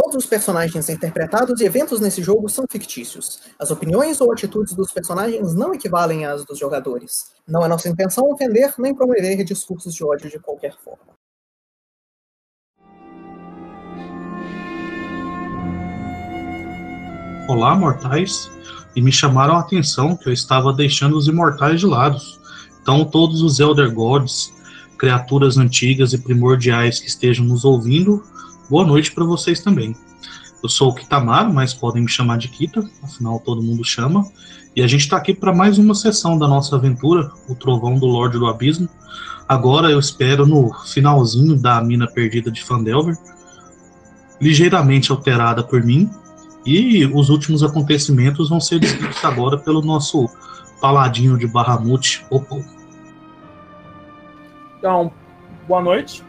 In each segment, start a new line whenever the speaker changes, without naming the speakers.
Todos os personagens interpretados e eventos nesse jogo são fictícios. As opiniões ou atitudes dos personagens não equivalem às dos jogadores. Não é nossa intenção ofender nem promover discursos de ódio de qualquer forma.
Olá, mortais. E me chamaram a atenção que eu estava deixando os imortais de lado. Então, todos os Elder Gods, criaturas antigas e primordiais que estejam nos ouvindo, boa noite para vocês também. Eu sou o Kitamaro, mas podem me chamar de Kita, afinal todo mundo chama. E a gente está aqui para mais uma sessão da nossa aventura, o Trovão do Lorde do Abismo. Agora eu espero no finalzinho da mina perdida de Fandelver, ligeiramente alterada por mim, e os últimos acontecimentos vão ser descritos agora pelo nosso paladinho de Bahamut, Opal.
Então, boa noite.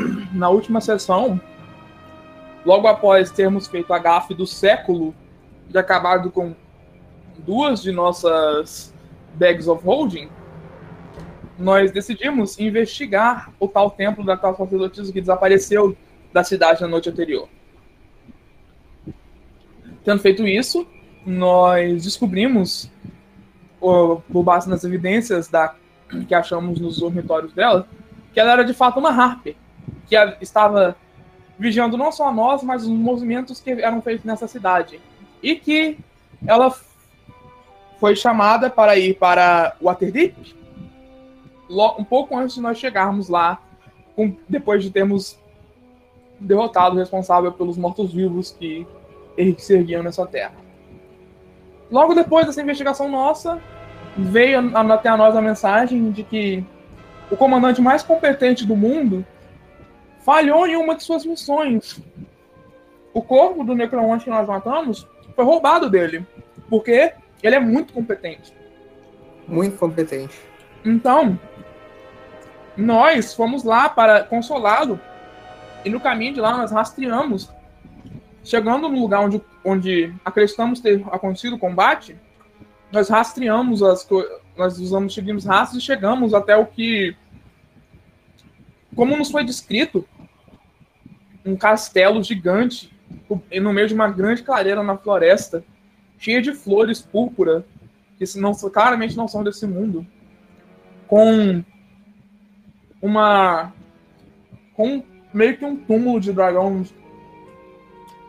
Na última sessão, logo após termos feito a gafe do século e acabado com duas de nossas bags of holding, nós decidimos investigar o tal templo da tal sacerdotisa que desapareceu da cidade na noite anterior. Tendo feito isso, nós descobrimos, por base nas evidências da, que achamos nos dormitórios dela, que ela era de fato uma Harper, que estava vigiando não só nós, mas os movimentos que eram feitos nessa cidade. E que ela foi chamada para ir para Waterdeep um pouco antes de nós chegarmos lá, depois de termos derrotado o responsável pelos mortos-vivos que se erguiam nessa terra. Logo depois dessa investigação nossa, veio até a nós a mensagem de que o comandante mais competente do mundo falhou em uma de suas missões. O corpo do necromante que nós matamos foi roubado dele, porque ele é muito competente.
Muito competente.
Então, nós fomos lá para consolá-lo e no caminho de lá nós rastreamos Chegando no lugar onde, onde acreditamos ter acontecido o combate, nós rastreamos as coisas. Nós usamos, seguimos rastros e chegamos até o que. Como nos foi descrito, um castelo gigante no meio de uma grande clareira na floresta, cheia de flores púrpura, que não, claramente não são desse mundo, com uma. com meio que um túmulo de dragão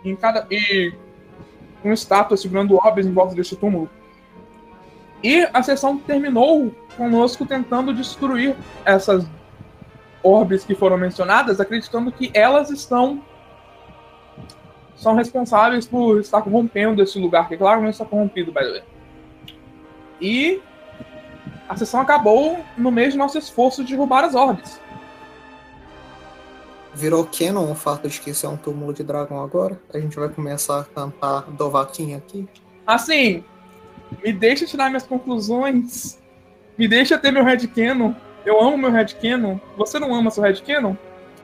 em cada e uma estátua segurando obras em volta deste túmulo. E a sessão terminou conosco tentando destruir essas orbes que foram mencionadas, acreditando que elas estão são responsáveis por estar corrompendo esse lugar, que claramente está corrompido, by the way. E a sessão acabou no meio de nosso esforço de derrubar as orbes
virou canon o fato de que isso é um túmulo de dragão agora? A gente vai começar a cantar Dovaquinha aqui?
Assim, me deixa tirar minhas conclusões. Me deixa ter meu headcanon. Eu amo meu headcanon. Você não ama seu headcanon?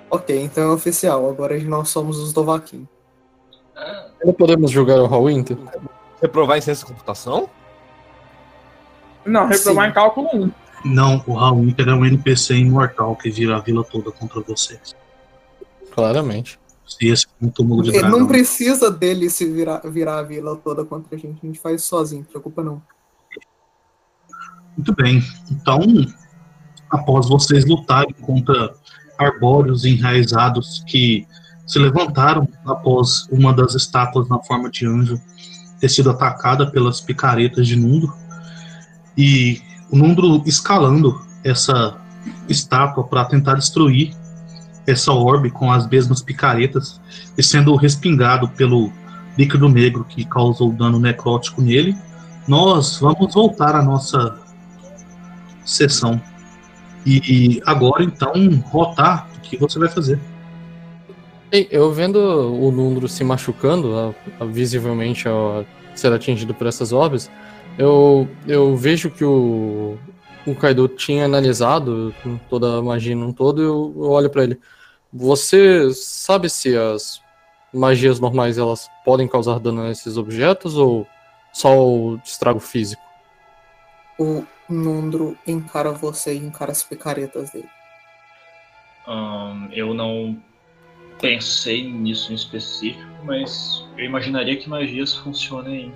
Ok, então é oficial. Agora nós somos os Dovaquinhos.
Não podemos jogar o Hall Winter?
Reprovar em ciência de computação?
Não, reprovar Sim. em cálculo 1.
Não, o Hall Winter é um NPC imortal que vira a vila toda contra vocês.
Claramente.
Se esse é um túmulo de
Ele dragão. não precisa dele se virar, virar a vila toda contra a gente. A gente faz sozinho, não preocupa não.
Muito bem. Então, após vocês lutarem contra arbóreos enraizados que se levantaram após uma das estátuas na forma de anjo ter sido atacada pelas picaretas de Nundo, e o Nundo escalando essa estátua para tentar destruir essa orbe com as mesmas picaretas e sendo respingado pelo líquido negro que causou dano necrótico nele, nós vamos voltar à nossa sessão. E agora, então, rotar, o que você vai fazer?
Eu vendo o Nundro se machucando, visivelmente a ser atingido por essas orbes, eu, eu vejo que o, o Kaido tinha analisado toda a magia num todo, eu, eu olho para ele. Você sabe se as magias normais elas podem causar dano a esses objetos ou só o estrago físico?
O Nundro encara você e encara as picaretas dele.
Um, eu não pensei nisso em específico, mas eu imaginaria que magias funcionem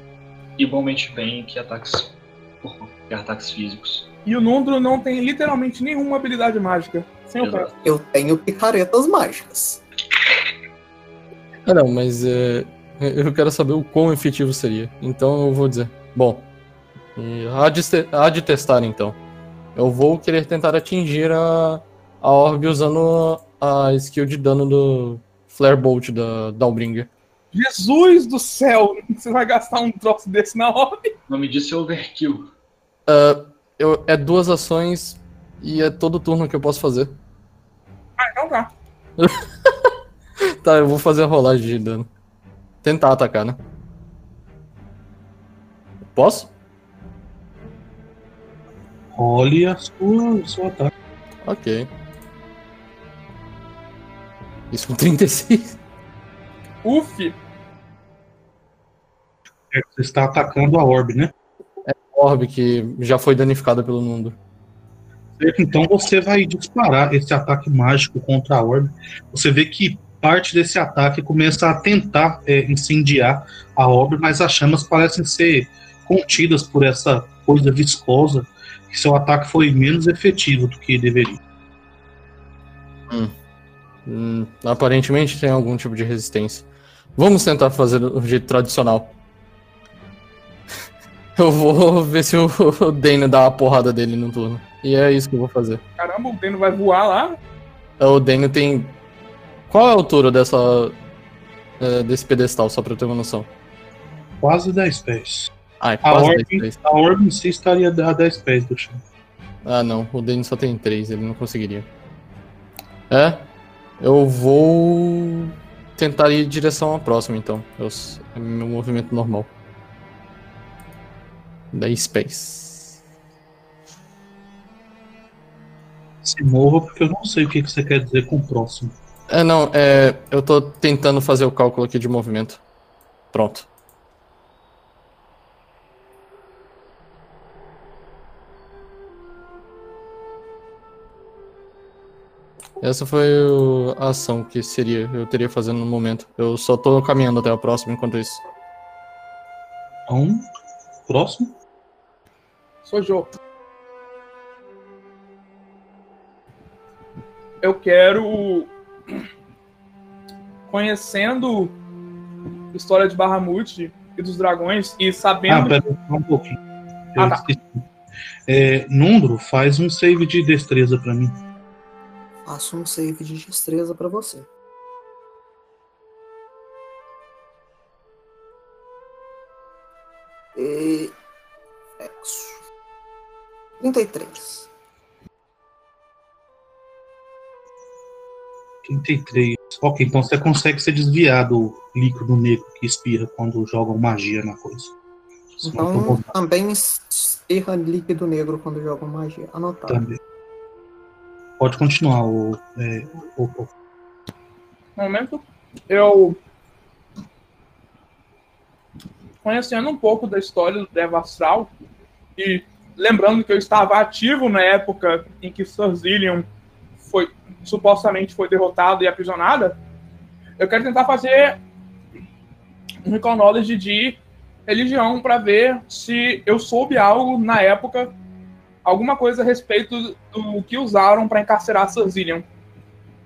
igualmente bem que ataques, que ataques físicos.
E o Nundro não tem literalmente nenhuma habilidade mágica. Sem ofensa.
Eu tenho picaretas mágicas.
Ah, não, mas é, eu quero saber o quão efetivo seria. Então eu vou dizer. Bom, e há de, há de testar então. Eu vou querer tentar atingir a, a orb usando a skill de dano do Flare Bolt da Dalbringer.
Jesus do céu! Você vai gastar um troço desse na orbe?
O nome disso é overkill.
Ah, eu, é duas ações e é todo turno que eu posso fazer.
Ah, então tá.
Tá, eu vou fazer a rolagem de dano. Tentar atacar, né? Posso?
Role a sua, o seu ataque.
Ok. Isso com 36.
Uf!
É, Você está atacando a orbe, né?
Orb que já foi danificada pelo Nundo.
Certo? Então você vai disparar esse ataque mágico contra a orbe. Você vê que parte desse ataque começa a tentar é, incendiar a orbe, mas as chamas parecem ser contidas por essa coisa viscosa. Que seu ataque foi menos efetivo do que deveria.
Hum, aparentemente tem algum tipo de resistência. Vamos tentar fazer do jeito tradicional. Eu vou ver se o Dane dá a porrada dele no turno. E é isso que eu vou fazer.
Caramba, o Deno vai voar lá.
O Dane tem. Qual é a altura dessa. é, desse pedestal, só pra eu ter uma noção?
Quase 10 pés.
Ah, é
A
quase 10
orbe,
pés.
a orbe em si estaria a 10 pés do chão.
Ah, não. O Dane só tem 3, ele não conseguiria. É? Eu vou tentar ir em direção à próxima, então. Eu, é meu movimento normal. 10 pés.
Se mova, porque eu não sei o que que você quer dizer com o próximo.
É, não, é. Eu tô tentando fazer o cálculo aqui de movimento. Pronto. Essa foi o- a ação que seria, eu teria fazendo no momento. Eu só tô caminhando até a próxima enquanto isso.
Então, próximo.
Sou Jô. Eu quero. Conhecendo a história de Bahamut e dos dragões e
Ah,
sabendo.
pera só um pouquinho. Eu
Ah, tá.
É, Nundro, faz um save de destreza pra mim.
Faço um save de destreza pra você. E. Exo. 33.
33. Ok, então você consegue se desviar do líquido negro que espirra quando jogam magia na coisa.
Então também espirra líquido negro quando jogam magia. Anotado.
também. Pode continuar, o, é, o, o-
momento, eu. Conhecendo um pouco da história do Devo Astral e lembrando que eu estava ativo na época em que Sir Zillion foi, supostamente foi derrotada e aprisionada, eu quero tentar fazer um recall knowledge de religião para ver se eu soube algo na época, alguma coisa a respeito do que usaram para encarcerar Sir Zillion.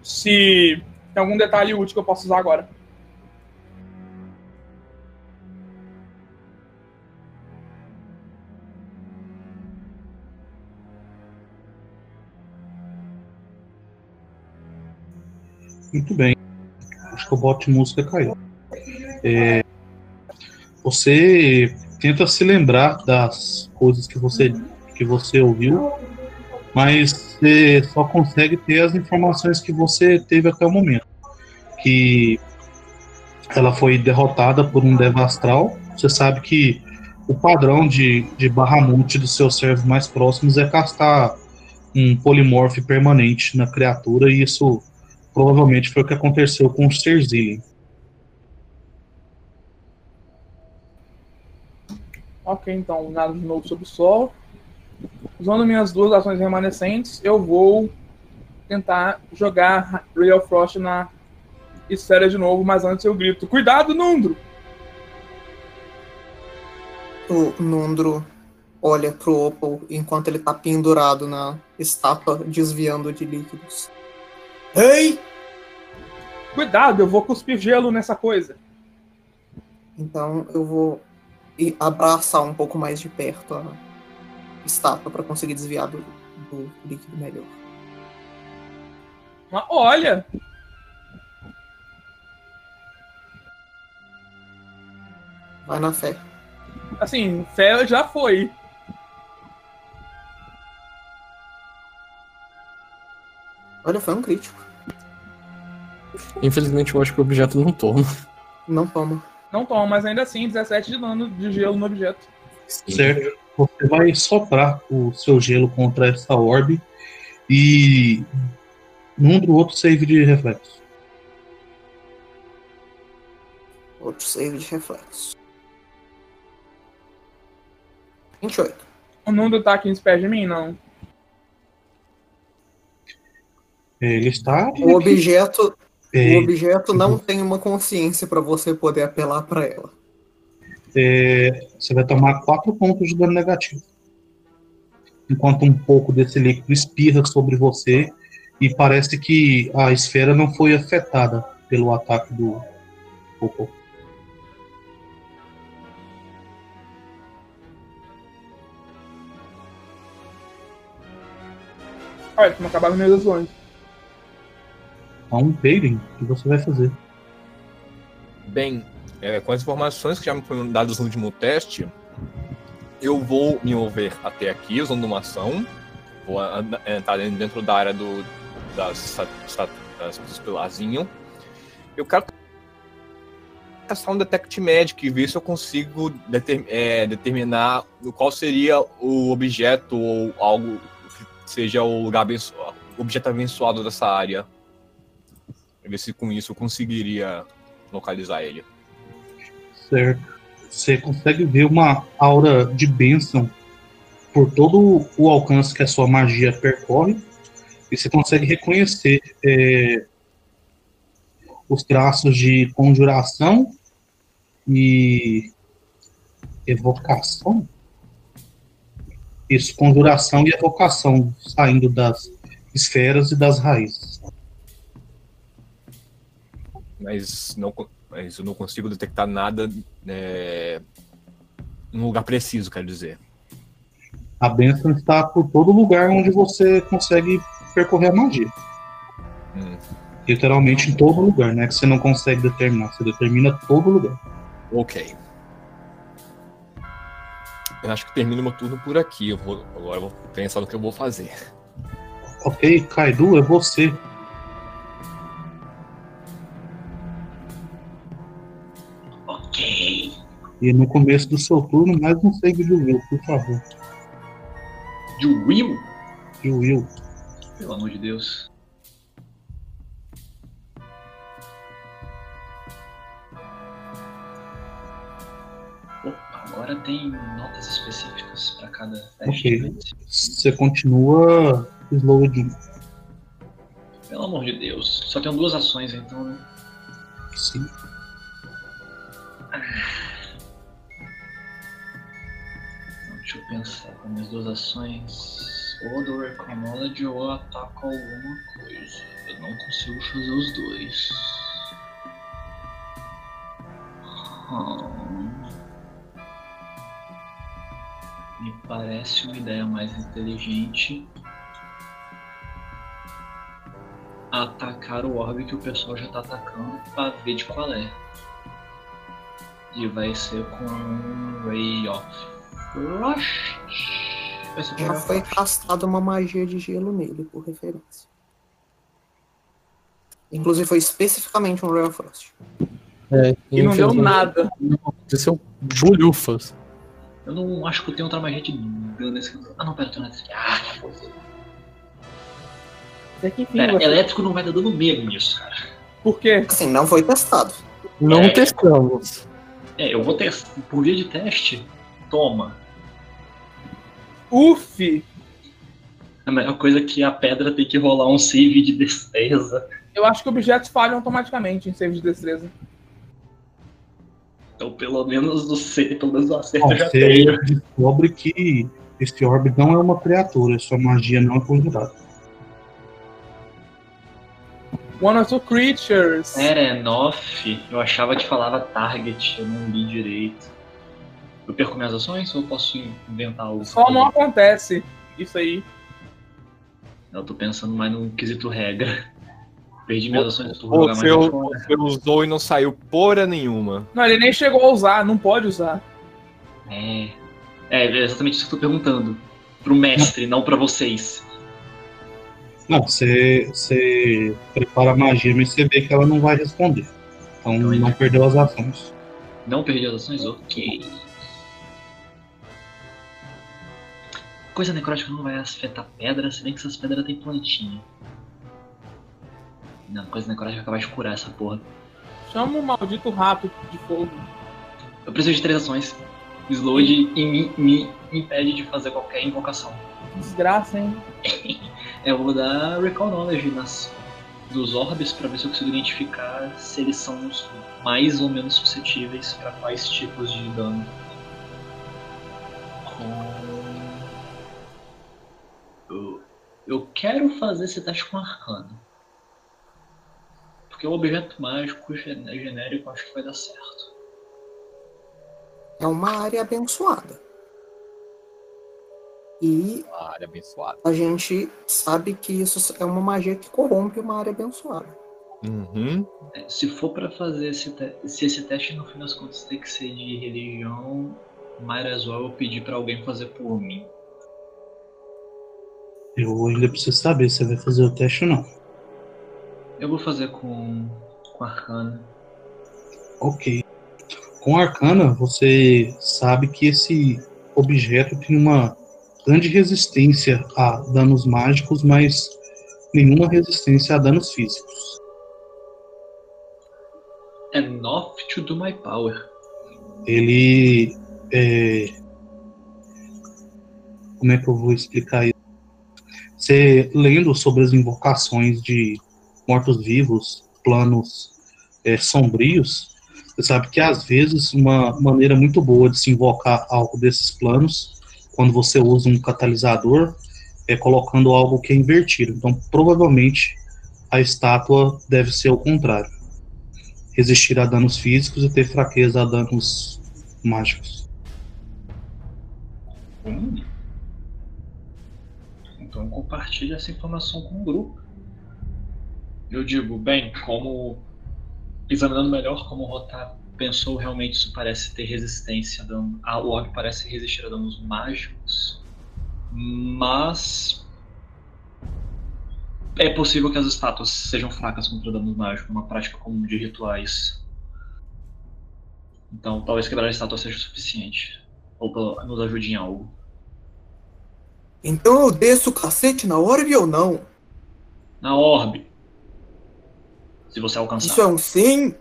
Se tem algum detalhe útil que eu posso usar agora.
Muito bem. Acho que o bot música caiu. É, você tenta se lembrar das coisas que você, que você ouviu, mas você só consegue ter as informações que você teve até o momento. Que ela foi derrotada por um Devastral. Você sabe que o padrão de, de Bahamut dos seus servos mais próximos é castar um polimorfe permanente na criatura, e isso provavelmente foi o que aconteceu com o Cerzillion.
Ok, então, nada de novo sobre o sol. Usando minhas duas ações remanescentes, eu vou tentar jogar Real Frost na esfera de novo, mas antes eu grito: Cuidado, Nundro!
O Nundro olha pro Opal enquanto ele tá pendurado na estátua, desviando de líquidos. Ei!
Cuidado, eu vou cuspir gelo nessa coisa.
Então eu vou abraçar um pouco mais de perto a estátua para conseguir desviar do, do líquido melhor.
Mas olha!
Vai na fé.
Assim, fé já foi.
Olha, foi um crítico.
Infelizmente, eu acho que o objeto não toma.
Não toma.
Não toma, mas ainda assim, 17 de dano de gelo no objeto.
Certo. Você vai soprar o seu gelo contra essa orbe e num do outro save de reflexo.
Outro save de reflexo. 28.
O Nundo tá 15 pés de mim, não.
Ele está.
O objeto,
É,
o objeto não tem uma consciência para você poder apelar para ela.
É, você vai tomar 4 pontos de dano negativo. Enquanto um pouco desse líquido espirra sobre você e parece que a esfera não foi afetada pelo ataque do Popo.
Olha, não acabaram minhas lesões.
Então, Peyton, o que você vai fazer?
Bem, é, com as informações que já me foram dadas no último teste, eu vou me mover até aqui usando uma ação. Vou entrar dentro da área do, das, esta- das, dos pilarzinhos. Eu quero caçar um Detect Magic e ver se eu consigo deter- é, determinar qual seria o objeto ou algo que seja o lugar abençoado, objeto abençoado dessa área. Ver se com isso eu conseguiria localizar ele.
Certo. Você consegue ver uma aura de bênção por todo o alcance que a sua magia percorre. E você consegue reconhecer é, os traços de conjuração e evocação. Isso, conjuração e evocação saindo das esferas e das raízes.
mas não mas eu não consigo detectar nada é, num lugar preciso, quero dizer.
A bênção está por todo lugar onde você consegue percorrer a magia.
Hum.
Literalmente em todo lugar, né? Que você não consegue determinar. Você determina todo lugar.
Ok. Eu acho que termino meu turno por aqui. Eu vou, agora eu vou pensar no que eu vou fazer.
Ok, Kaidu, é você. E no começo do seu turno, mais um save de Will, por favor.
De Will?
De Will.
Pelo amor de Deus. Opa, agora tem notas específicas para cada teste.
Ok. Você continua slowed.
Pelo amor de Deus. Só tenho duas ações, então, né?
Sim.
Então, deixa eu pensar com minhas duas ações. Ou do Knowledge ou ataco alguma coisa. Eu não consigo fazer os dois. Hum. Me parece uma ideia mais inteligente atacar o orbe que o pessoal já tá atacando pra ver de qual é. E vai ser com um Ray of Frost. Vai ser com
Já
Ray of
foi castada uma magia de gelo nele, por referência. Inclusive foi especificamente um Royal Frost.
É,
E não deu nada.
Aconteceu bolhufas.
Eu não acho que eu tenho outra magia de dano nesse. Ah, não, pera, eu tenho. Ah,
Até que enfim,
pera,
você-
elétrico não vai dar dano mesmo nisso, cara.
Por quê?
Assim, não foi testado.
Não
É.
testamos.
É, eu vou testar. Por via de teste, toma.
Uf!
A melhor coisa é que a pedra tem que rolar um save de destreza.
Eu acho que objetos falham automaticamente em save de destreza.
Então, pelo menos do C, pelo menos do acerto
Bom,
eu já tenho.
descobre que esse orbe não é uma criatura, sua magia não é conjurada.
One or two creatures.
Era Enough, eu achava que falava target, eu não li direito. Eu perco minhas ações ou eu posso inventar algo?
Só não acontece isso aí.
Eu tô pensando mais no quesito regra. Perdi minhas ações por jogar mais fora.
você usou e não saiu porra nenhuma.
Não, ele nem chegou a usar, não pode usar.
É. É, é exatamente isso que eu tô perguntando. Pro mestre, não pra vocês.
Não, você, você prepara a magia, mas você vê que ela não vai responder. Então
Então,
não perdeu as ações.
Não perdi as ações? Ok. Coisa necrótica não vai afetar pedra, se bem que essas pedras têm plantinha. Não, coisa necrótica vai acabar de curar essa porra.
Chama o maldito rato de fogo.
Eu preciso de três ações. Slowed e me, me impede de fazer qualquer invocação.
Desgraça, hein?
Eu vou dar Recall Knowledge nas, dos orbes pra ver se eu consigo identificar se eles são mais ou menos suscetíveis para quais tipos de dano. Eu, eu quero fazer esse teste com arcano. Porque o objeto mágico gen- genérico acho que vai dar certo.
É uma área abençoada. E
Ah, área abençoada.
a gente sabe que isso é uma magia que corrompe uma área abençoada.
Uhum.
É, Se for pra fazer esse teste, se esse teste no fim das contas tem que ser de religião, might as well eu pedir pra alguém fazer por mim.
Eu ainda preciso saber se você vai fazer o teste ou não.
Eu vou fazer com, com arcana.
Ok. Com arcana, você sabe que esse objeto tem uma grande resistência a danos mágicos, mas nenhuma resistência a danos físicos.
Enough to do my power.
Ele é... Como é que eu vou explicar isso? Você lendo sobre as invocações de mortos-vivos, planos é, sombrios, você sabe que às vezes uma maneira muito boa de se invocar algo desses planos, quando você usa um catalisador, é colocando algo que é invertido. Então, provavelmente, a estátua deve ser o contrário. Resistir a danos físicos e ter fraqueza a danos mágicos.
Então compartilhe essa informação com o grupo. Eu digo, bem, como examinando melhor como Rotar pensou, realmente isso parece ter resistência a dano. A orb parece resistir a danos mágicos. Mas é possível que as estátuas sejam fracas contra danos mágicos, uma prática comum de rituais. Então talvez quebrar a estátua seja o suficiente. Ou pelo- nos ajude em algo.
Então eu desço o cacete na orbe ou não?
Na orbe. Se você alcançar.
Isso é um sim?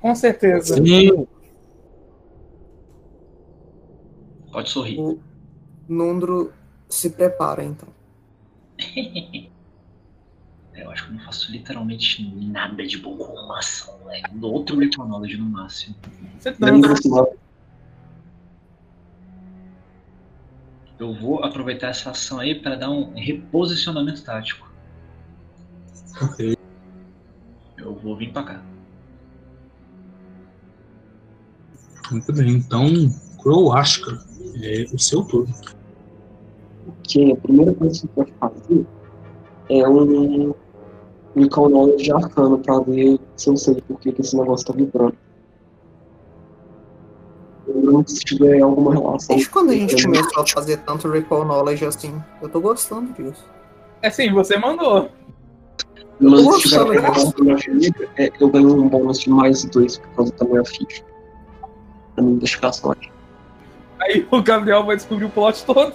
Com certeza.
Sim.
Pode sorrir.
O Nundro se prepara, então.
Eu acho que eu não faço literalmente nada de bom com uma ação, velho. Dou outro Knowledge no máximo.
Você dança.
lá?
Eu vou aproveitar essa ação aí para dar um reposicionamento tático.
Ok.
Eu vou vir pra cá.
Muito bem. Então, Crow Ashka, é o seu turno.
que a primeira coisa que você pode fazer é um Recall Knowledge arcano pra ver se eu sei por que que esse negócio tá vibrando. Se tiver alguma relação.
Desde quando a gente começou a fazer tanto Recall Knowledge assim? Eu tô gostando disso.
É sim, você mandou.
Mas se tiver relação com a minha família, é, eu ganho um bônus de mais dois por causa da minha ficha. Investigação aqui.
Aí o Gabriel vai descobrir o plot todo.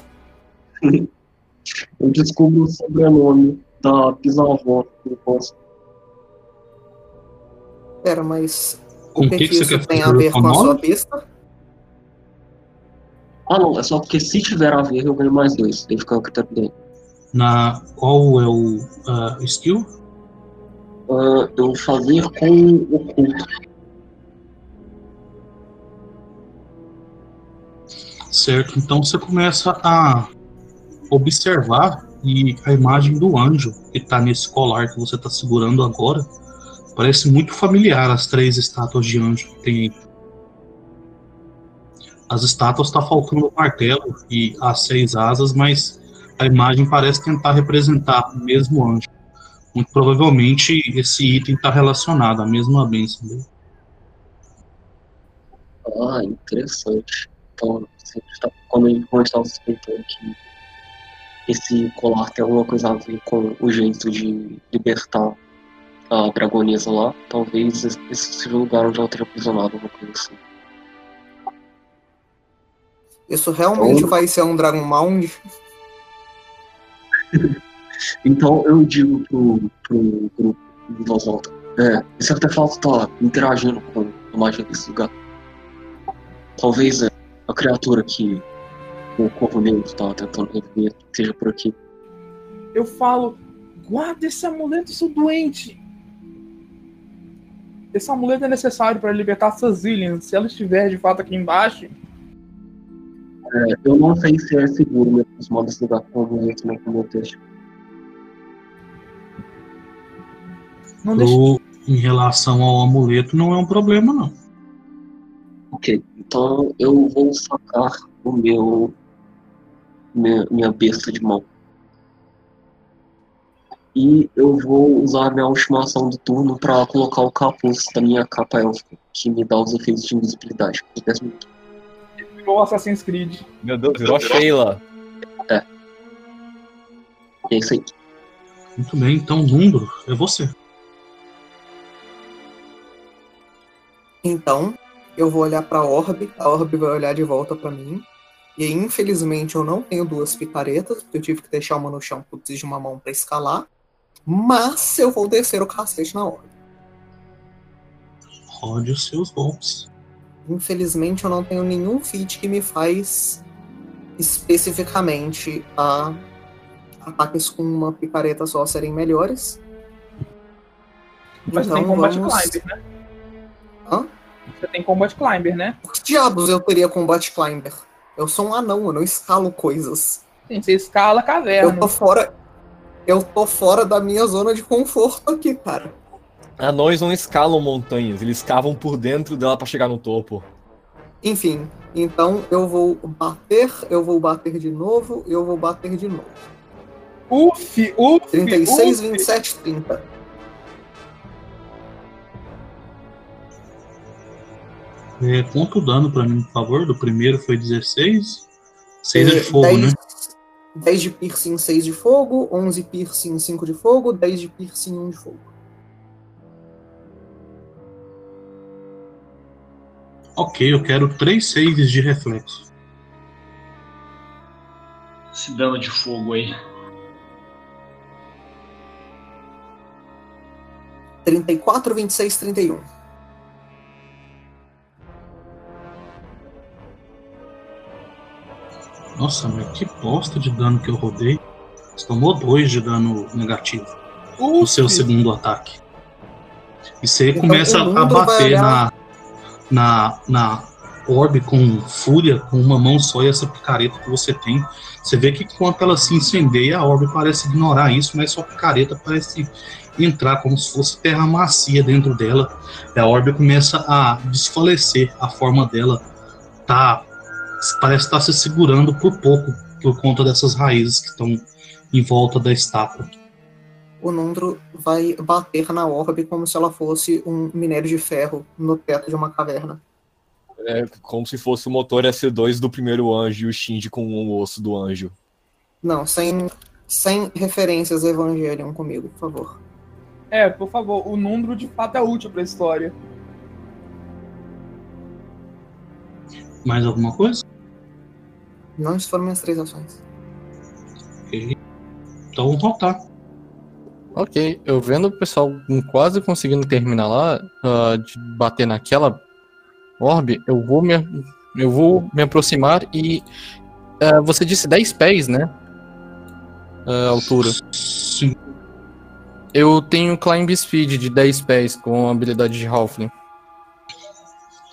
Eu descubro o sobrenome da bisavó do boss.
Pera, mas
Com
o que, que,
você
isso
quer
tem a ver com a sua pista?
Ah não, é só porque se tiver a ver eu ganho mais dois. Tem que ficar o critério dele.
Na, qual é o ah, skill?
Ah, eu fazer com o culto.
Certo, então você começa a observar e a imagem do anjo que está nesse colar que você está segurando agora parece muito familiar às três estátuas de anjo que tem aí. As estátuas está faltando o martelo e as seis asas, mas a imagem parece tentar representar o mesmo anjo. Muito provavelmente esse item está relacionado à mesma bênção dele.
Ah, interessante. Então, você tá, quando a gente estava suspeitando que esse colar tem alguma coisa a ver com o jeito de libertar a dragonesa lá, talvez esse seja o lugar onde ela teria aprisionado, alguma coisa assim.
Isso realmente
Então-
vai ser um Dragon Mound?
Então eu digo pro, pro grupo em voz alta, é, esse artefato tá interagindo com a magia desse lugar. Talvez é, a criatura que o corpo negro tá tentando reviver seja por aqui.
Eu falo, guarda esse amuleto, seu doente. Esse amuleto é necessário para libertar Sazillian. Se ela estiver de fato aqui embaixo,
É, eu não sei se é seguro me aproximar desse lugar com o amuleto no meu texto.
não deixa.
Pro- em relação ao amuleto, não é um problema, não.
Ok, então eu vou sacar o meu. Minha, minha besta de mão. E eu vou usar a minha última ação do turno para colocar o capuz da minha capa élfica, que me dá os efeitos de invisibilidade por 10 minutos.
Virou Assassin's Creed.
Meu Deus, virou Sheila.
E é isso aí.
Muito bem, então, Número, é você.
Então, eu vou olhar pra Orbe, a Orbe vai olhar de volta pra mim. E aí, infelizmente, eu não tenho duas picaretas, porque eu tive que deixar uma no chão porque eu preciso de uma mão pra escalar. Mas eu vou descer o cacete na Orbe.
Rode os seus golpes.
Infelizmente, eu não tenho nenhum feat que me faz especificamente a ataques com uma picareta só serem melhores.
Mas você tem
Então,
Combat
vamos-
Climber, né?
Hã?
Você tem Combat Climber, né?
Por que diabos eu teria Combat Climber? Eu sou um anão, eu não escalo coisas.
Sim, você escala a
Eu
caverna.
tô fora. Eu tô fora da minha zona de conforto aqui, cara.
Anões não escalam montanhas, eles cavam por dentro dela pra chegar no topo.
Enfim, então eu vou bater, eu vou bater de novo, eu vou bater de novo.
Uf, uf,
36,
uf.
27, 30.
É, conta o dano pra mim, por favor. Do primeiro foi 16. 6 é de fogo,
10,
né?
10 de piercing, 6 de fogo, 11 piercing, 5 de fogo, 10 de piercing, 1 de fogo.
Ok, eu quero 3 saves de reflexo.
Esse dano de fogo aí.
34, 26, 31.
Nossa, mas que bosta de dano que eu rodei. Você tomou 2 de dano negativo no seu segundo ataque. E você
Então,
começa
o
a bater na, na, na orbe com fúria, com uma mão só e essa picareta que você tem. Você vê que enquanto ela se incendeia, a orbe parece ignorar isso, mas sua picareta parece entrar como se fosse terra macia dentro dela. E a orbe começa a desfalecer, a forma dela tá parece estar se segurando por pouco por conta dessas raízes que estão em volta da estátua.
O Nundro vai bater na orbe como se ela fosse um minério de ferro no teto de uma caverna.
É como se fosse o motor S2 do primeiro anjo e o Shinji com o osso do anjo.
Não, sem, sem referências Evangelion comigo, por favor.
É, por favor, o número de fato é útil pra história.
Mais alguma coisa?
Não isso foram minhas três ações.
Ok. Então vamos voltar.
Ok, eu vendo o pessoal quase conseguindo terminar lá, ah, de bater naquela orbe, eu vou me, eu vou me aproximar e. ah, você disse 10 pés, né? Ah, altura.
Sim.
Eu tenho Climb Speed de 10 pés com a habilidade de Halfling.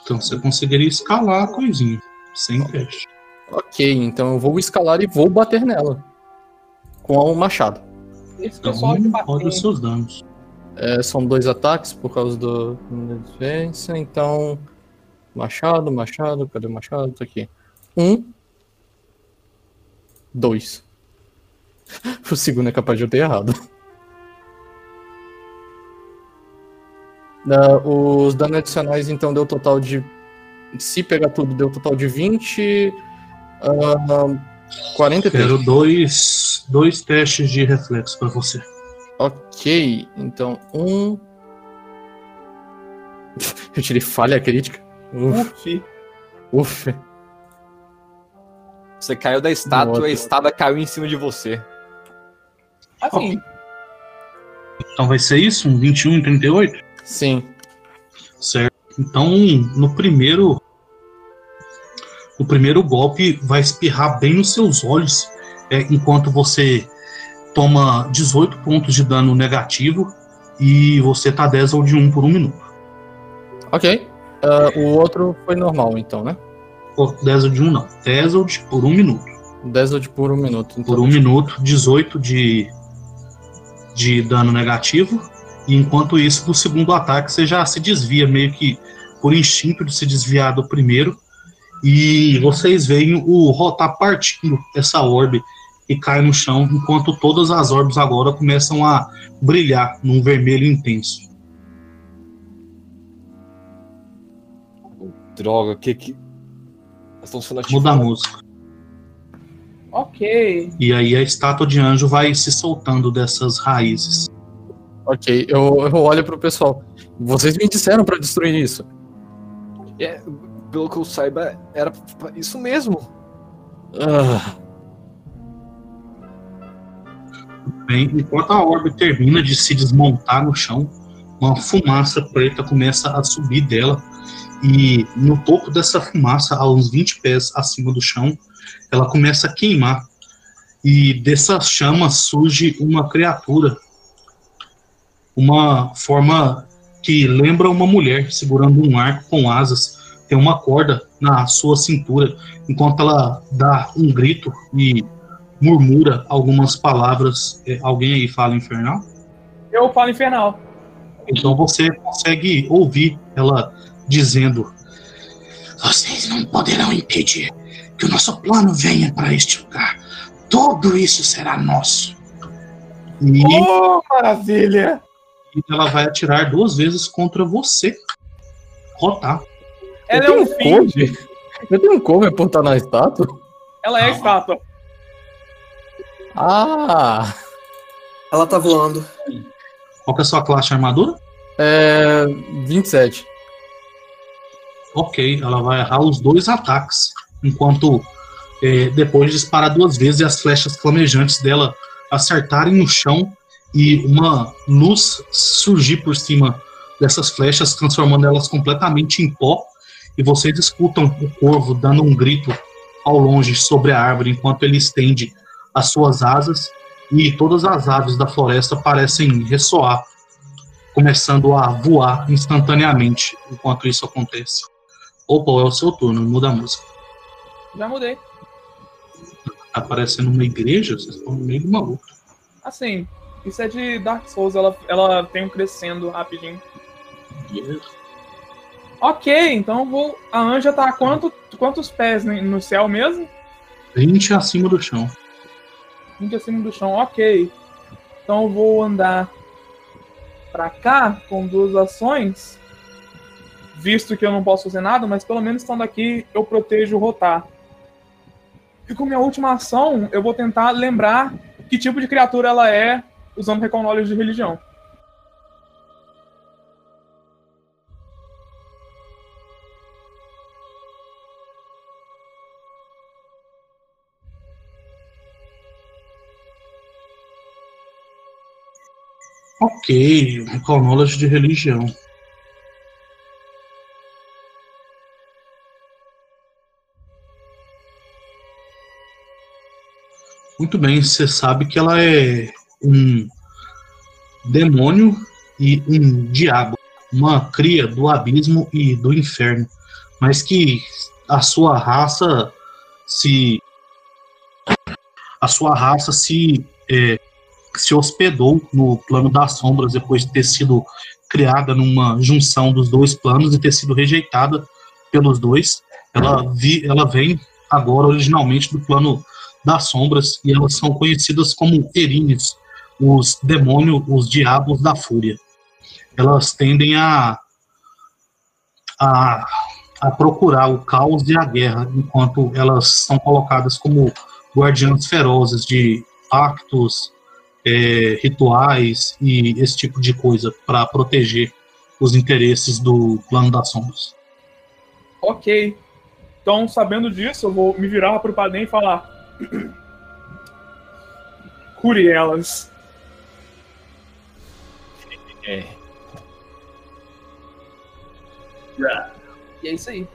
Então você conseguiria escalar a coisinha, sem teste.
Ok, então eu vou escalar e vou bater nela. Com o machado.
Esse
Então
pessoal de
roda
bater.
os seus danos.
É, são dois ataques por causa do da diferença, então. Machado, machado, cadê o machado? Tá aqui. Um. Dois. O segundo é capaz de eu ter errado. Ah, os danos adicionais, então, deu total de. Se pegar tudo, deu total de 20. Ah, 43.
Quero dois, dois testes de reflexo pra você.
Ok, então um. Eu tirei falha crítica. Uf,
Uf.
Você caiu da estátua
Nossa.
e a estátua caiu em cima de você.
assim,
Então vai ser isso? Um 21 e 38?
Sim.
Certo. Então, no primeiro. O primeiro golpe vai espirrar bem nos seus olhos, é, enquanto você toma 18 pontos de dano negativo e você tá 10 ou de 1 por um minuto.
Ok. Ah, o outro foi normal, então, né?
Ou 10 ou de 1 não, 10 ou de por um minuto.
10 de por um minuto. Então,
Por um minuto, 18 de, de dano negativo. E enquanto isso, do segundo ataque, você já se desvia, meio que por instinto de se desviar do primeiro. E vocês veem o Rotar partindo essa orbe e cai no chão, enquanto todas as orbes agora começam a brilhar num vermelho intenso.
Droga, que que. Estão sendo
Muda a música.
ok.
E aí a estátua de anjo vai se soltando dessas raízes.
Ok, eu, eu olho pro pessoal. Vocês me disseram pra destruir isso.
É, pelo que eu saiba, era isso mesmo.
Ah,
Bem, enquanto a orbe termina de se desmontar no chão, uma fumaça preta começa a subir dela. E no topo dessa fumaça, a uns 20 pés acima do chão, ela começa a queimar. E dessas chamas surge uma criatura. Uma forma que lembra uma mulher segurando um arco com asas. Tem uma corda na sua cintura, enquanto ela dá um grito e murmura algumas palavras. É, Alguém aí fala infernal?
Eu falo infernal.
Então você consegue ouvir ela dizendo: Vocês não poderão impedir que o nosso plano venha para este lugar. Tudo isso será nosso. E
Oh, maravilha!
ela vai atirar duas vezes contra você. Rotar.
Ela é um fim.
Eu tenho um cover por estar na estátua?
Ela é a estátua.
Ah!
Ela tá voando.
Qual que é a sua classe de armadura?
É. 27.
Ok, ela vai errar os dois ataques, enquanto é, depois disparar duas vezes e as flechas flamejantes dela acertarem no chão e uma luz surgir por cima dessas flechas, transformando elas completamente em pó. E vocês escutam o corvo dando um grito ao longe sobre a árvore enquanto ele estende as suas asas e todas as aves da floresta parecem ressoar, começando a voar instantaneamente enquanto isso acontece. Opa, é o seu turno, muda a música.
Já mudei.
Tá parecendo uma igreja? Vocês estão meio luta.
Assim, isso é de Dark Souls, ela, ela tem um crescendo rapidinho. Ok, então vou. A anja tá a quanto, quantos pés né, no céu mesmo?
20 acima do chão.
20 acima do chão, ok. Então eu vou andar pra cá com duas ações. Visto que eu não posso fazer nada, mas pelo menos estando aqui eu protejo o rotar. E com minha última ação, eu vou tentar lembrar que tipo de criatura ela é usando Knowledge de religião.
Ok, Recall Knowledge de religião. Muito bem, você sabe que ela é um demônio e um diabo, uma cria do abismo e do inferno, mas que a sua raça se a sua raça se é, se hospedou no plano das sombras depois de ter sido criada numa junção dos dois planos e ter sido rejeitada pelos dois. Ela, vi, ela vem agora originalmente do plano das sombras e elas são conhecidas como Erines, os demônios, os diabos da fúria. Elas tendem a, a, a procurar o caos e a guerra, enquanto elas são colocadas como guardiãs ferozes de pactos, é, rituais e esse tipo de coisa para proteger os interesses do plano das sombras.
Ok. Então, sabendo disso, eu vou me virar para o Padem e falar: Cure elas.
É.
E é isso aí.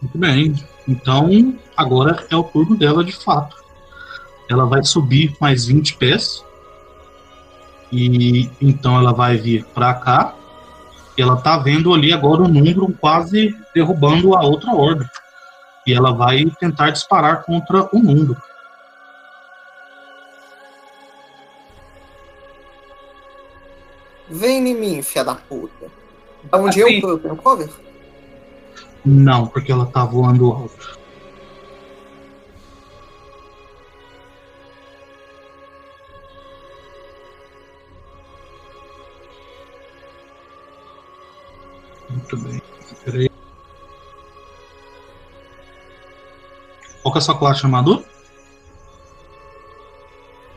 Muito bem. Então, agora é o turno dela de fato. Ela vai subir mais 20 pés. E então ela vai vir para cá. E ela tá vendo ali agora o número quase derrubando a outra horda. E ela vai tentar disparar contra o mundo.
Vem em mim, filha da puta. Da onde
Assim.
eu tô, eu tenho cover?
Não, porque ela tá voando alto. Muito bem. Peraí. Qual que é a sua classe de armadura?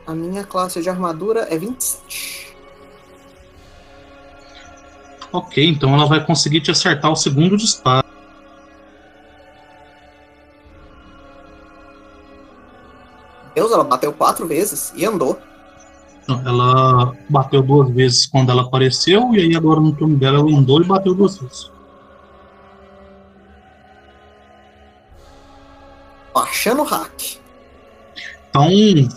A minha classe de armadura é 27.
Ok, então ela vai conseguir te acertar o segundo disparo.
Ela bateu quatro vezes e andou.
Ela bateu duas vezes quando ela apareceu, e aí agora no turno dela ela andou e bateu duas vezes.
Baixando o hack.
Então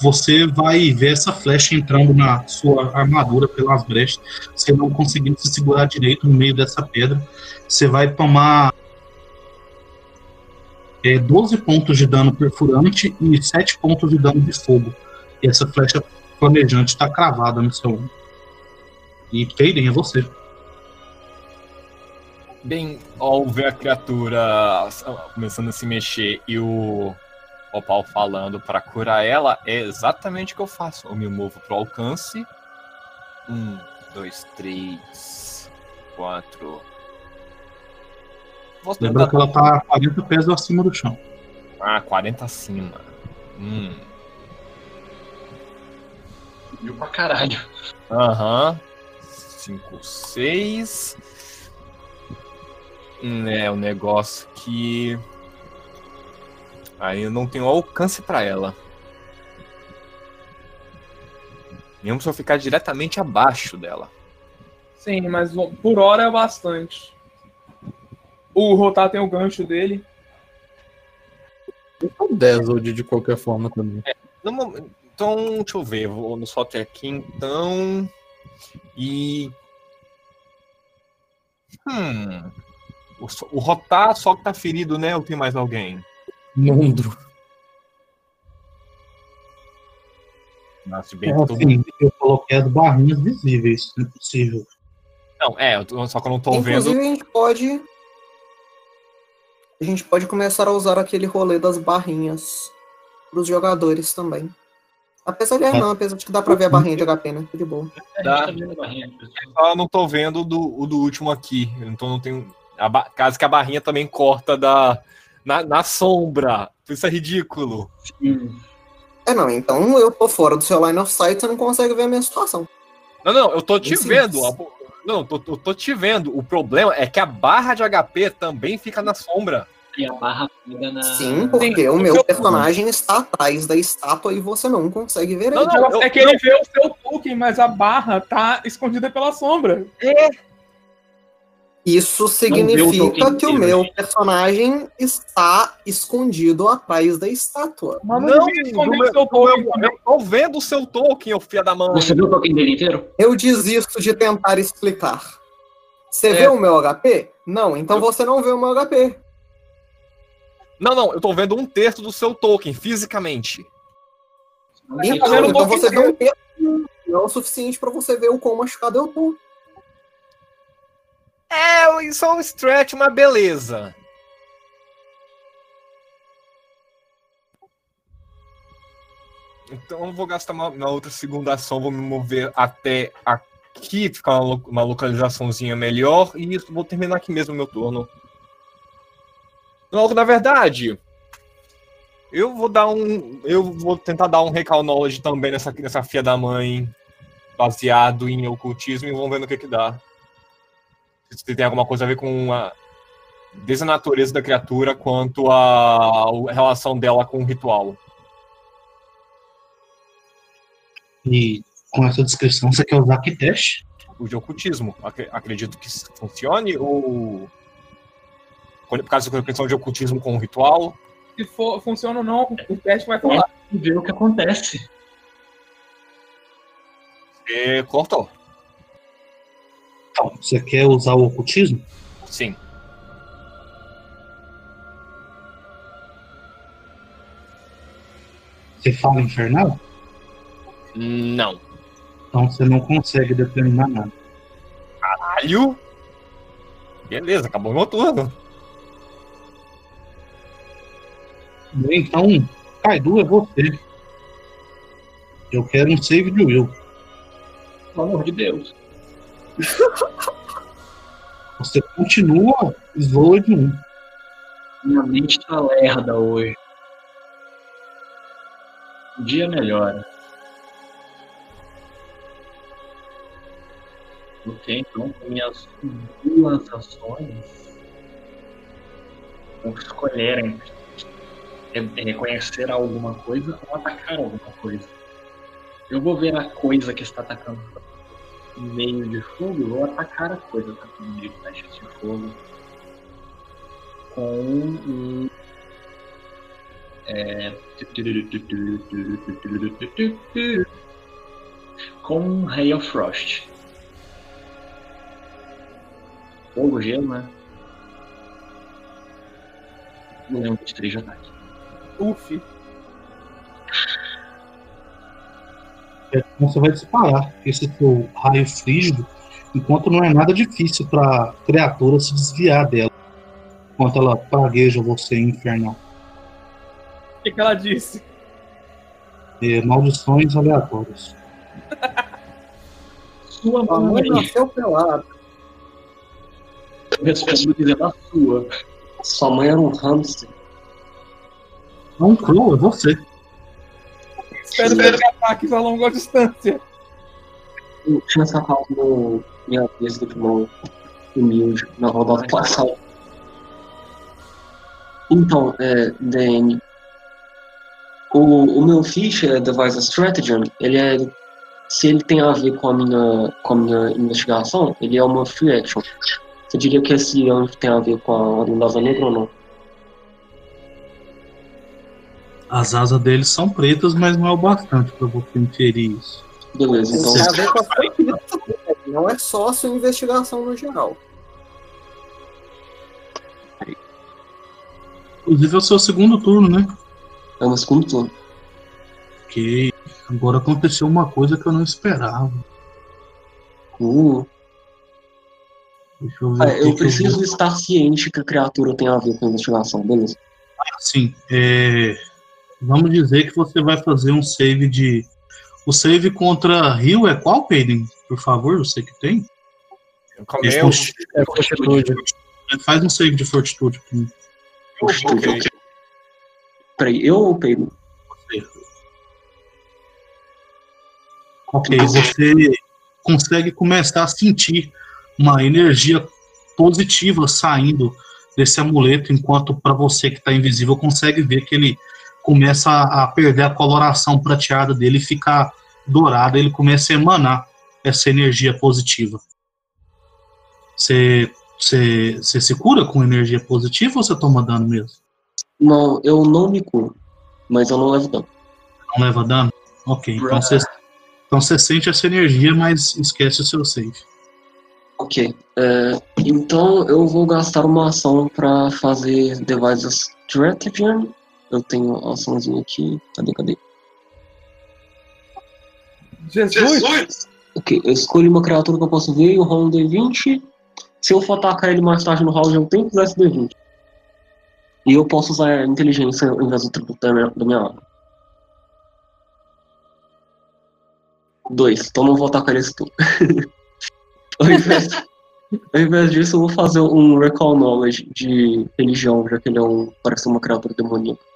você vai ver essa flecha entrando na sua armadura pelas brechas. Você não conseguindo se segurar direito no meio dessa pedra. Você vai tomar é, 12 pontos de dano perfurante e 7 pontos de dano de fogo. E essa flecha flamejante está cravada no seu ombro. E Kaden, é você.
Bem, ao ver a criatura começando a se mexer e o Opal falando pra curar ela, é exatamente o que eu faço. Eu me movo pro alcance. Um, dois, três, quatro. Vou
Lembra que ela tá 40 pés acima do chão.
Ah, 40 acima. Hum.
Viu pra caralho.
Aham. Cinco, seis. Hum, É um negócio que. Aí eu não tenho alcance pra ela. Mesmo se eu ficar diretamente abaixo dela.
Sim, mas por hora é bastante. O Rotar tem o gancho dele.
O Dazzled de qualquer forma também.
No mom- Então, deixa eu ver. Vou no sorte aqui então. E. Hum. O, o Rotar só que tá ferido, né? Ou tem mais alguém?
Mundo.
Nossa, bem
É,
todo
assim, eu coloquei as barrinhas visíveis, não é possível.
Não, é, só que eu não tô
Inclusive,
vendo.
a gente pode. A gente pode começar a usar aquele rolê das barrinhas pros jogadores também. Apesar de. Ah, não, apesar de que dá pra ver a barrinha de HP, né? De boa.
A
Dá.
tá.
Só não tô vendo o do, o do último aqui. Então não tenho. A ba- Caso que a barrinha também corta da. Na, na sombra. Isso é ridículo.
Sim.
É, não, então eu tô fora do seu line of sight, você não consegue ver a minha situação.
Não, não, eu tô te
Sim.
vendo. a- Não, tô, tô, tô te vendo. O problema é que a barra de HP também fica na sombra.
E a barra pega na.
Sim, porque o meu personagem está atrás da estátua e você não consegue ver
Não,
ele.
não,
é que ele vê o seu token, mas a barra tá escondida pela sombra.
Isso
o
significa
token
que o meu
gente.
personagem está escondido atrás da estátua.
Mas
Não,
não o seu token
eu, eu tô vendo o seu token, ô filha da mãe.
Você viu o token dele inteiro?
Eu desisto de tentar explicar. Você
É.
vê o meu HP? Não, então você não vê o meu HP.
Não, não, eu tô vendo um terço do seu token, fisicamente.
Então,
o
então você vê um terço, não é o suficiente pra você ver o quão machucado eu tô.
É, é um stretch, uma beleza. Então eu vou gastar uma, uma outra segunda ação, vou me mover até aqui, ficar uma, uma localizaçãozinha melhor, e vou terminar aqui mesmo meu turno. Logo, na verdade, eu vou dar um. Eu vou tentar dar um recall knowledge também nessa, nessa filha da mãe, baseado em ocultismo, e vamos ver no que que dá se tem alguma coisa a ver com a desde a natureza da criatura quanto a, a relação dela com o ritual.
E com essa descrição, você quer usar que teste?
O de ocultismo. Ac- Acredito que funcione ou. Por causa da questão de ocultismo com o ritual.
Se for, funciona ou não, o teste vai falar.
E ver o que acontece.
Você cortou.
Então, você quer usar o ocultismo?
Sim.
Você fala infernal?
Não.
Então você não consegue determinar nada.
Caralho! Beleza, acabou meu turno.
Bem, Então, Kaidu é você. Eu quero um save de Will.
Pelo amor de Deus.
Você continua slow de 1.
Minha mente tá lerda hoje. O dia melhora. Ok, então com minhas duas ações. Vou escolher entre re- reconhecer alguma coisa ou atacar alguma coisa. Eu vou ver a coisa que está atacando meio de fogo e vou atacar a coisa atacando de flecha de fogo com um. É... Com um of Frost. Fogo, gelo, né? Não lembro de 3 de ataque.
Uf.
Então você vai disparar esse seu raio frígido, enquanto não é nada difícil para criatura se desviar dela. Enquanto ela pragueja você infernal.
O que, que ela disse?
É, maldições aleatórias.
Sua
A mãe nasceu pelada.
Eu respondo dizendo a sua.
Sua mãe era um hamster.
Não, Crow, é você.
Espero ver ataques a longa distância.
Eu tinha sacado no minha vez do Pokémon humilde na rodada passada. Então, é, DN. O, o meu ficha é Device Stratagem, ele é. Se ele tem a ver com a minha, com a minha investigação, ele é uma free action. Você diria que esse ano tem a ver com a Ordem da Negra ou não?
As asas deles são pretas, mas não é o bastante para você inferir isso.
Beleza, então.
Tem a ver com a sua não é só a sua investigação no geral.
Inclusive é o seu segundo turno, né?
É uma segundo turno.
Que agora aconteceu uma coisa que eu não esperava.
Uh,
Deixa eu ver.
ah,
o
eu preciso
vou-
estar ciente que a criatura tem a ver com a investigação, beleza?
Sim, é, vamos dizer que você vai fazer um save de. O save contra Rio é qual, Peyden? Por favor, você que tem?
Eu-
consti-
É fortitude.
Faz um save de fortitude pra mim.
ok.
Peraí, eu ou Pedro?
Ok, você consegue começar a sentir uma energia positiva saindo desse amuleto, enquanto para você que está invisível consegue ver que ele começa a perder a coloração prateada dele e ficar dourado, ele começa a emanar essa energia positiva. Você Você, você se cura com energia positiva ou você toma dano mesmo?
Não, eu não me curo. Mas eu não levo dano.
Não leva dano? Ok, então você, então você sente essa energia, mas esquece o seu save.
Ok. é, então eu vou gastar uma ação pra fazer Devices Stratagem. Eu tenho a açãozinha aqui. Cadê, cadê?
Jesus!
Ok, eu escolho uma criatura que eu posso ver e eu rolo um D20. Se eu for atacar ele mais tarde no round, eu tenho que usar esse D20. E eu posso usar a inteligência ao invés do tributo da minha, da minha arma. Dois, então não vou atacar esse turno. ao, invés, ao invés disso, eu vou fazer um Recall Knowledge de religião, já que ele é um, parece uma criatura demoníaca.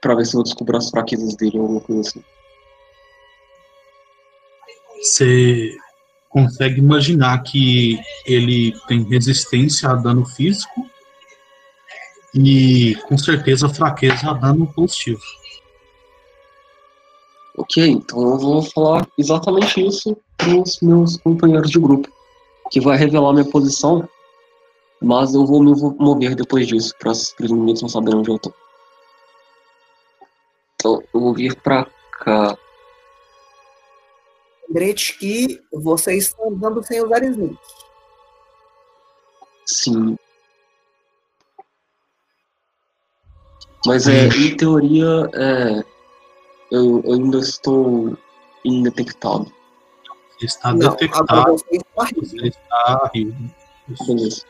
Pra ver se eu descubro as fraquezas dele ou alguma coisa assim.
Você consegue imaginar que ele tem resistência a dano físico e com certeza fraqueza a dano positivo.
Ok, então eu vou falar exatamente isso pros meus companheiros de grupo, que vai revelar minha posição, mas eu vou me mover depois disso, para os inimigos não saberem onde eu tô. Então, eu vou vir pra cá.
Lembrete que vocês estão andando sem usar sneak.
Sim. Mas é, em teoria, é, eu, eu ainda estou indetectado.
Está
Não, agora
detectado,
você está rindo.
você está rindo. Isso.
Beleza.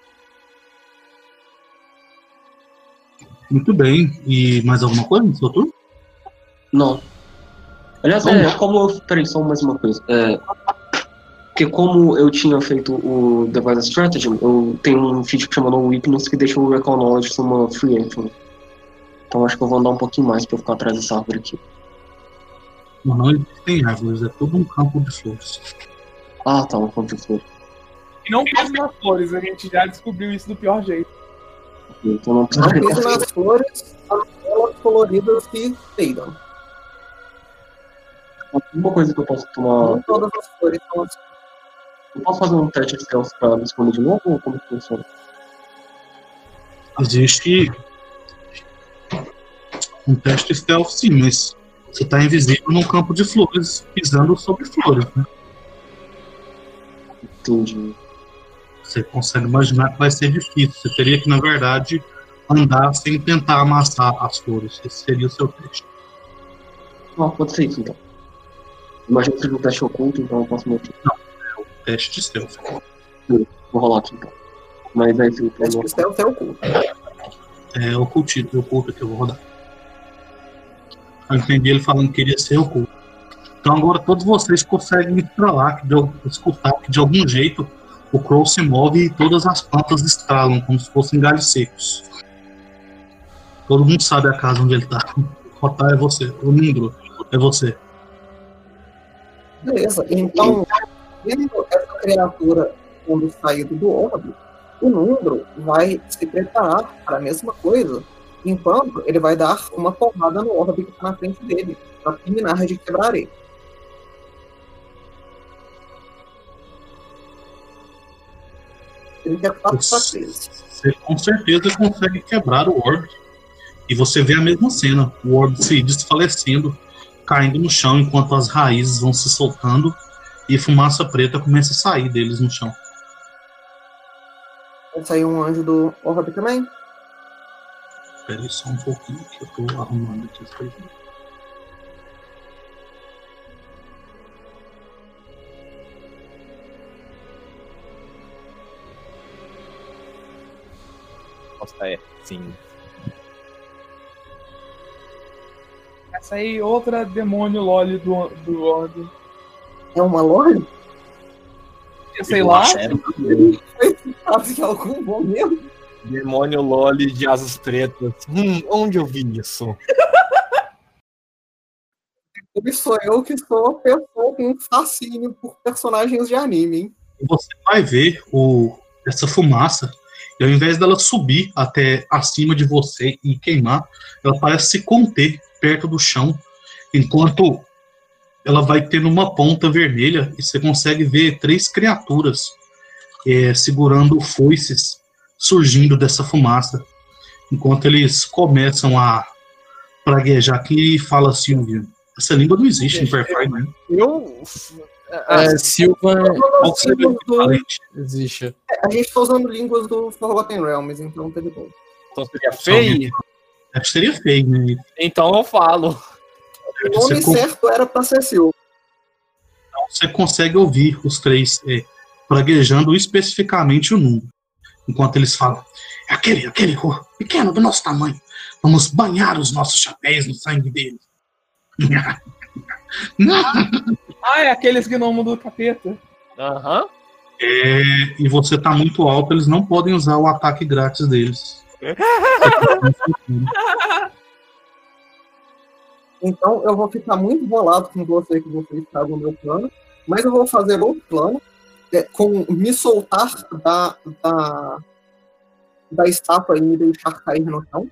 Muito bem. E mais alguma coisa no seu turno?
Não. Aliás,
Não.
é, como eu. Peraí, só mais uma coisa. É, porque como eu tinha feito o Device Strategy, eu tenho um feat chamado Weakness que deixa o Recall Knowledge ser uma free action. Então acho que eu vou andar um pouquinho mais pra eu ficar atrás dessa árvore aqui.
Não, não existem árvores, é tudo um campo de flores.
Ah, tá, um campo de flor.
E não pise nas flores, a gente já descobriu isso do pior jeito.
Então não ficar.
nas flores, elas coloridas que peidam.
Uma coisa que eu posso tomar.
Não todas as flores são assim.
Eu posso fazer um teste de stealth pra me esconder de novo ou como que funciona?
Existe um teste stealth, sim, mas você está invisível num campo de flores, pisando sobre flores. Né?
Entendi.
Você consegue imaginar que vai ser difícil. Você teria que, na verdade, andar sem tentar amassar as flores. Esse seria o seu teste.
Ah, pode ser isso então. Imagina que seja um teste oculto, então eu posso meter.
Teste de stealth.
Vou rolar aqui então. Mas é isso.
Teste
Então,
de stealth é oculto.
É ocultismo, oculto que eu vou rodar. Eu entendi ele falando que queria ser oculto. Então agora todos vocês conseguem estralar, que de, al- escutar que de algum jeito o Crow se move e todas as plantas estralam, como se fossem galhos secos. Todo mundo sabe a casa onde ele tá. Rotar é você. O Nindro é você.
Beleza. Então, vendo essa criatura quando saído do orbe, o Nundro vai se preparar para a mesma coisa, enquanto ele vai dar uma porrada no orbe que está na frente dele, para terminar de quebrar ele. Ele quer 4 para 13.
Você com certeza consegue quebrar o orb. E você vê a mesma cena: o orb se desfalecendo, caindo no chão enquanto as raízes vão se soltando e fumaça preta começa a sair deles no chão.
Vai sair um anjo do orbe também.
Espera aí só um pouquinho que eu tô arrumando aqui as coisas.
Nossa, é, sim.
Essa aí, outra demônio loli do, do orbe.
É uma lore?
Eu sei lá.
Foi citado em algum momento.
Demônio Loli de asas pretas. Hum, onde eu vi isso?
E sou eu que sou a pessoa com um fascínio por personagens de anime, hein?
Você vai ver o, essa fumaça, e ao invés dela subir até acima de você e queimar, ela parece se conter perto do chão Enquanto ela vai tendo uma ponta vermelha e você consegue ver três criaturas é, segurando foices surgindo dessa fumaça. Enquanto eles começam a praguejar aqui e fala Silvio. Essa língua não existe em Perfire, né?
Eu.
É, Silva
Qual que seria o equivalente?
existe.
É, a gente tá usando línguas do Forgotten Realms, então tá de boa.
Então seria feio?
Acho que seria feio, né?
Então eu falo.
O nome
Você, con-
certo era pra ser Silva.
você consegue ouvir os três é, praguejando especificamente o número. Enquanto eles falam, "É aquele, aquele ro- pequeno do nosso tamanho. Vamos banhar os nossos chapéus no sangue dele.
Ah, é aqueles gnomos do capeta.
Aham.
É, e você tá muito alto, eles não podem usar o ataque grátis deles.
Então eu vou ficar muito bolado com você que você no meu plano, mas eu vou fazer outro plano é, com me soltar da, da, da estátua e me deixar cair no chão.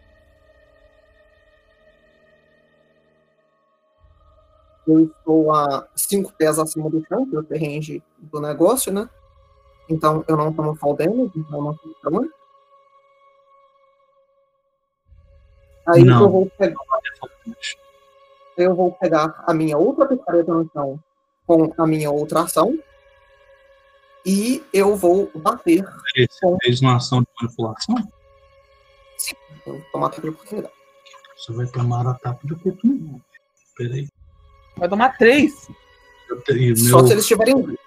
Eu estou a cinco pés acima do chão, pelo range do negócio, né? Então eu não tomo fall damage, então eu não trauma. Aí
Não.
eu vou pegar eu vou pegar a minha outra picareta no chão com a minha outra ação e eu vou bater,
Você fez uma ação de manipulação,
eu vou tomar ataque de oportunidade.
você vai tomar ataque de oportunidade. Peraí.
Vai tomar três.
Só
meu,
se eles tiverem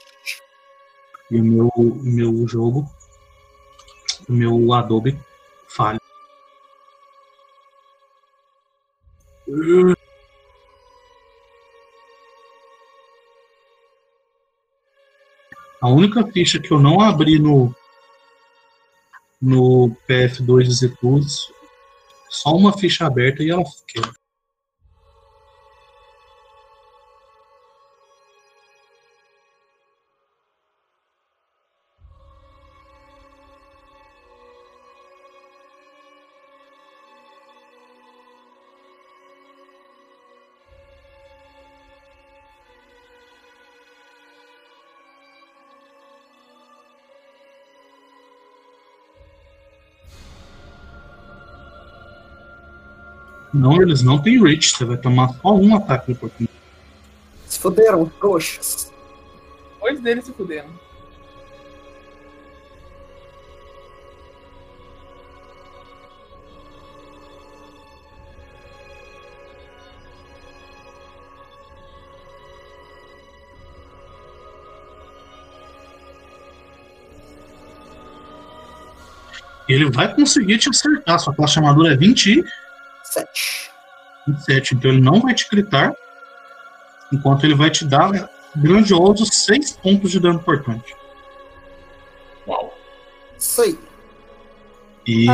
e o meu, o meu jogo, o meu Adobe A única ficha que eu não abri no no PF2 Executes, só uma ficha aberta e ela quebra. Não, eles não têm reach, você vai tomar só um ataque de oportunidade.
se fuderam, trouxas.
Dois deles se fuderam.
Ele vai conseguir te acertar, sua classe chamadura é 20
Sete.
27, então ele não vai te gritar, enquanto ele vai te dar grandiosos 6 pontos de dano importante.
Uau.
Isso aí.
E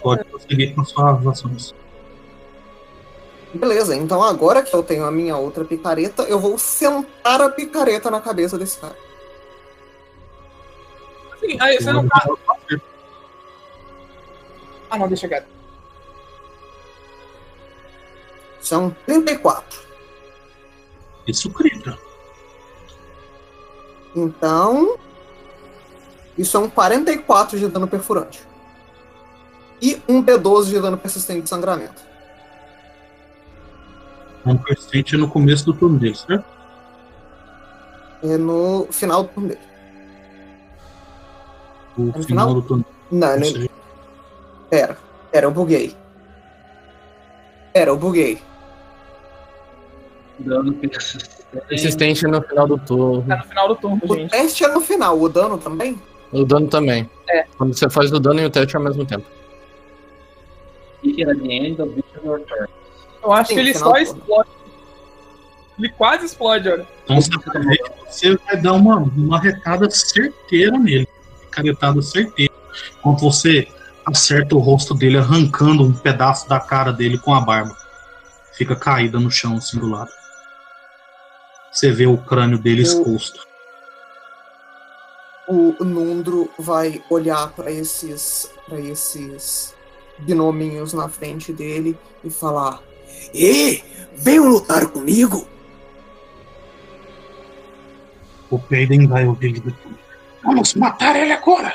pode prosseguir com as suas ações.
Beleza, então agora que eu tenho a minha outra picareta, eu vou sentar a picareta na cabeça desse cara.
Assim, aí você não tá. Ah, não, deixa quieto.
São 34.
Isso grita.
Então. Isso é um 44 de dano perfurante. E um D12 de dano persistente de sangramento.
Um persistente no começo do turno dele, certo?
É no final do turno dele.
O
no
final,
final?
do turno.
Não, nem.
seja,
Pera. Pera, eu buguei. Pera, eu buguei.
Dano persistente.
Persistente no final do turno.
Tá no final do turno,
O
gente.
teste é no final, o dano também?
O dano também.
É.
Quando você faz o dano e o teste ao mesmo tempo.
Eu acho
Sim,
que ele só explode. Ele quase explode, olha.
Então você vai ver que você vai dar uma, uma retada certeira nele. Caretada certeira. Enquanto você acerta o rosto dele, arrancando um pedaço da cara dele com a barba. Fica caída no chão, assim do lado. Você vê o crânio dele exposto.
O Nundro vai olhar para esses para esses gnominhos na frente dele e falar:
E venham lutar comigo.
O Peiden vai ouvir. Vamos matar ele agora!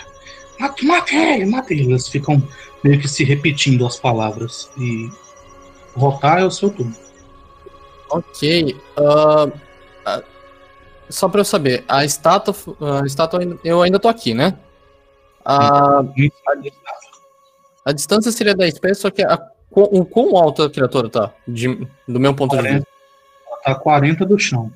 Mate, mate ele, mate ele. Eles ficam meio que se repetindo as palavras. E rotar é o seu turno.
Ok. ah, só pra eu saber, a estátua. A estátua eu ainda tô aqui, né? A, a distância seria 10 pés, só que a, o quão alta a criatura tá? De- do meu ponto de
40,
vista.
ela tá 40 do chão.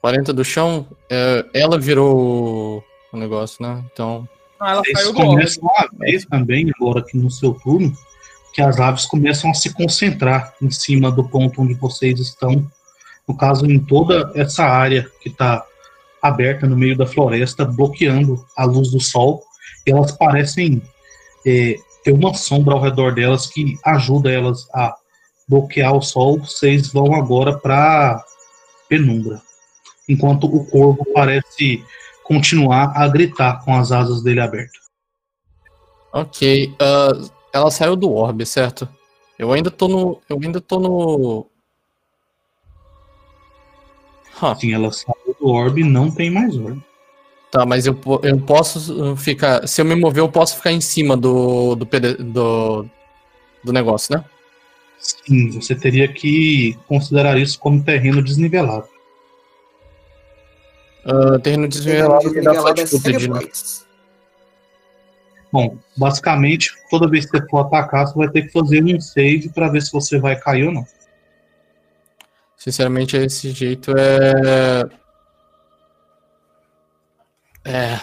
40 do chão, é, ela virou o negócio, né? Então.
Não, ela
Vocês
saiu do orbe.
começam a ver também, agora aqui no seu turno, que as aves começam a se concentrar em cima do ponto onde vocês estão. No caso, em toda essa área que está aberta no meio da floresta, bloqueando a luz do sol. Elas parecem é, ter uma sombra ao redor delas que ajuda elas a bloquear o sol. Vocês vão agora para penumbra. Enquanto o corvo parece continuar a gritar com as asas dele abertas.
Ok. ah, ela saiu do orbe, certo? Eu ainda tô no. Eu ainda tô no. Huh.
Sim, ela saiu do orbe e não tem mais orbe.
Tá, mas eu, eu posso uh, ficar. Se eu me mover, eu posso ficar em cima do. do, do, do negócio, né?
Sim, você teria que considerar isso como terreno desnivelado.
Ah, terreno desnivelado dá
Desnivelado é.
Bom, basicamente, toda vez que você for atacar, você vai ter que fazer um save para ver se você vai cair ou não.
Sinceramente, esse jeito é. É.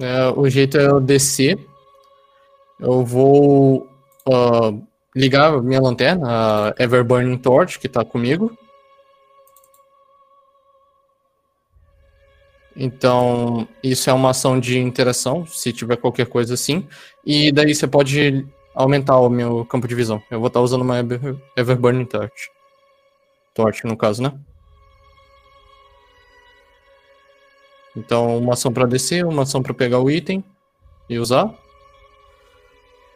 é, o jeito é eu descer. Eu vou ah, ligar minha lanterna, a Everburning Torch, que tá comigo. Então, isso é uma ação de interação, se tiver qualquer coisa assim. E daí você pode aumentar o meu campo de visão. Eu vou estar usando uma Ever- Everburning Torch. Torch, no caso, né? Então, uma ação pra descer, uma ação pra pegar o item e usar.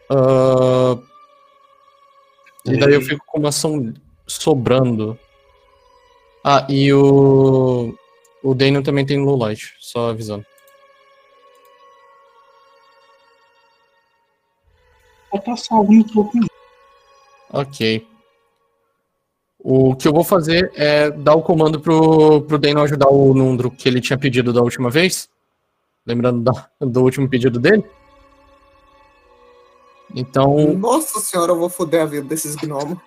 Ah, E daí eu fico com uma ação sobrando. Ah, e o. O Daniel também tem low light, só avisando.
Vou salvo no token.
Ok. O que eu vou fazer é dar o comando pro, pro Daniel ajudar o Nundro que ele tinha pedido da última vez. Lembrando da- do último pedido dele. Então,
Nossa senhora, eu vou foder a vida desses gnomos.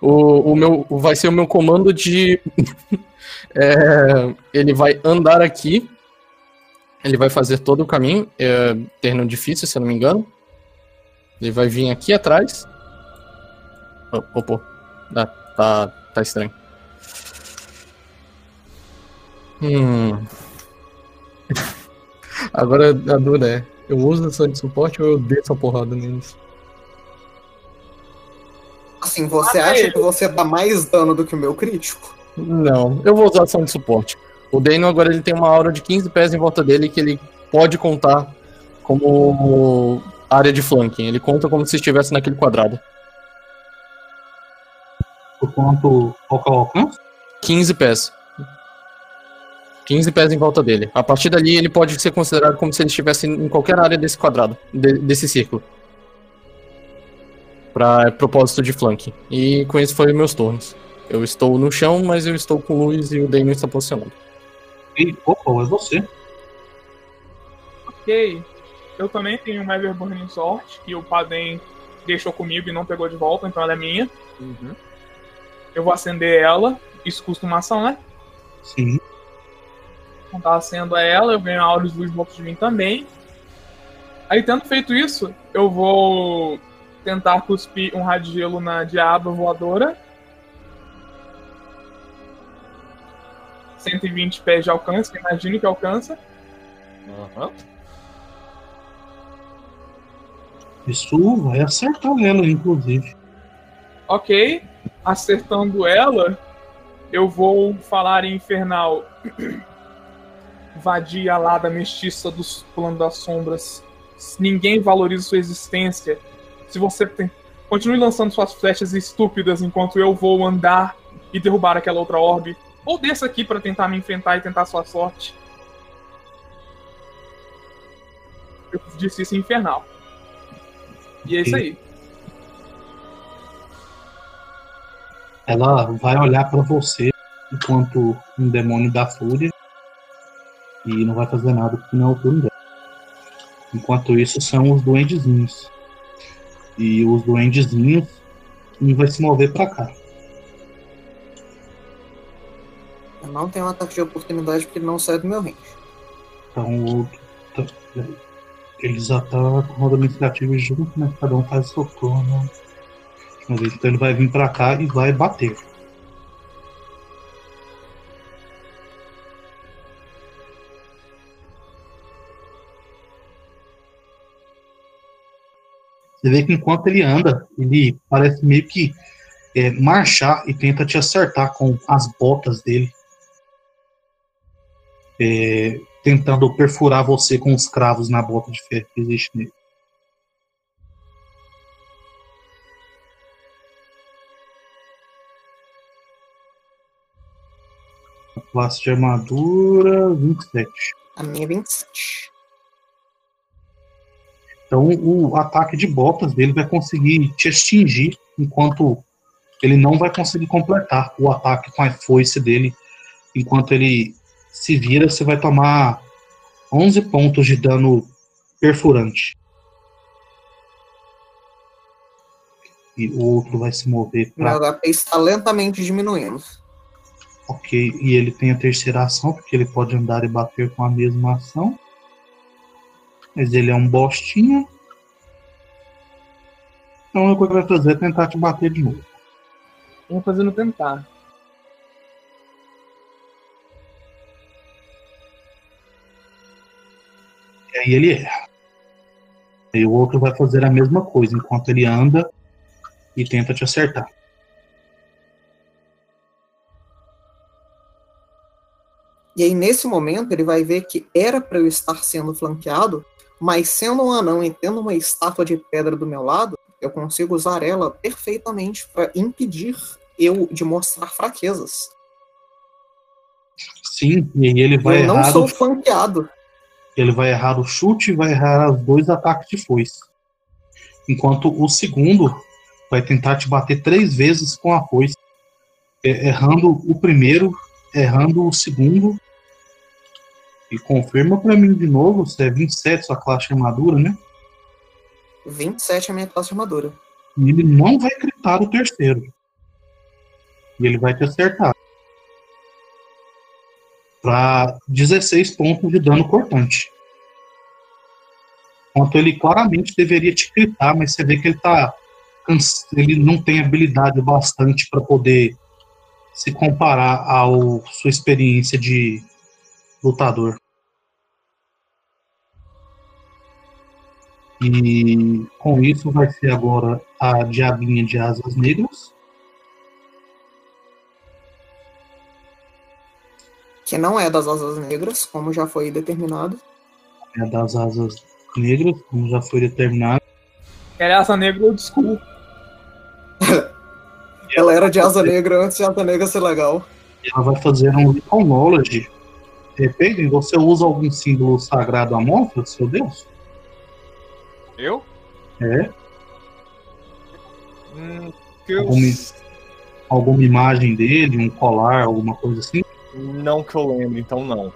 o, o meu vai ser o meu comando de. é, ele vai andar aqui. Ele vai fazer todo o caminho. É, terreno difícil, se eu não me engano. Ele vai vir aqui atrás. Oh, opa. Ah, tá, tá estranho. Hum. Agora a dúvida é: eu uso ação de suporte ou eu desço a porrada neles?
Assim, você
Mata
acha
ele.
que você dá mais dano do que o meu crítico?
Não, eu vou usar ação de suporte. O Daniel agora ele tem uma aura de 15 pés em volta dele que ele pode contar como área de flanking. Ele conta como se estivesse naquele quadrado.
Quanto qual que é o alcance?
15 pés. 15 pés em volta dele. A partir dali ele pode ser considerado como se ele estivesse em qualquer área desse quadrado, de- desse círculo. Para propósito de flanking. E com isso foi meus turnos. Eu estou no chão, mas eu estou com luz e o Daniel está posicionado.
E, opa, é você.
Ok. Eu também tenho uma Everburning Sword, que o Padem deixou comigo e não pegou de volta, então ela é minha. Eu vou acender ela. Isso custa uma ação, né?
Sim.
Então tá acendo ela, eu ganho de luz volta de mim também. Aí, tendo feito isso, eu vou tentar cuspir um raio de gelo na diaba voadora. 120 pés de alcance, imagino que alcança.
Aham.
Isso vai acertar ela, inclusive.
Ok, acertando ela, eu vou falar em infernal. Vadia alada mestiça dos planos das sombras. Ninguém valoriza sua existência. Se você tem. Continue lançando suas flechas estúpidas enquanto eu vou andar e derrubar aquela outra orbe. Ou desça aqui para tentar me enfrentar e tentar sua sorte. Eu disse isso infernal. E é isso aí.
Ela vai olhar pra você enquanto um demônio da fúria e não vai fazer nada porque não é o turno dela. Enquanto isso, são os duendezinhos. E os duendezinhos, um vai se mover pra cá.
Eu não tenho um ataque de oportunidade porque ele não sai do meu range.
Então o Eles atacam roda iniciativa junto, né? Cada um faz seu turno. Uma Então ele vai vir pra cá e vai bater. Você vê que enquanto ele anda, ele parece meio que é, marchar e tenta te acertar com as botas dele. É, tentando perfurar você com os cravos na bota de ferro que existe nele. Classe de armadura 27.
A minha é 27.
Então o ataque de botas dele vai conseguir te extingir, enquanto ele não vai conseguir completar o ataque com a foice dele. Enquanto ele se vira, você vai tomar 11 pontos de dano perfurante. E o outro vai se mover
Meu
para.
HP está lentamente diminuindo.
Ok, e ele tem a terceira ação, porque ele pode andar e bater com a mesma ação. Mas ele é um bostinha. Então coisa que vai fazer é tentar te bater de novo.
Vamos fazendo tentar.
E aí ele erra. E o outro vai fazer a mesma coisa enquanto ele anda e tenta te acertar.
E aí, nesse momento, ele vai ver que era para eu estar sendo flanqueado, mas sendo um anão e tendo uma estátua de pedra do meu lado, eu consigo usar ela perfeitamente para impedir eu de mostrar fraquezas.
Sim, e ele vai
eu não
errar.
sou
o-
flanqueado.
Ele vai errar o chute e vai errar os dois ataques de foice. Enquanto o segundo vai tentar te bater três vezes com a foice. É, Errando o primeiro, errando o segundo. E confirma pra mim de novo se é 27 sua classe de armadura, né?
27 é a minha classe de armadura.
E ele não vai gritar o terceiro. E ele vai te acertar. Pra 16 pontos de dano cortante. Enquanto ele claramente deveria te gritar, mas você vê que ele tá. Ele não tem habilidade bastante para poder se comparar ao sua experiência de lutador. E com isso vai ser agora a diabinha de asas negras.
Que não é das asas negras, como já foi determinado.
É das asas negras, como já foi determinado.
Ela é asa negra old school.
Ela era de asa negra antes de asa negra ser legal.
E ela vai fazer um Recon Knowledge. De repente, você usa algum símbolo sagrado Amorfa, seu Deus?
Eu?
É?
Hum, eu
Alguma, alguma imagem dele, um colar, alguma coisa assim?
não que eu lembro, então não.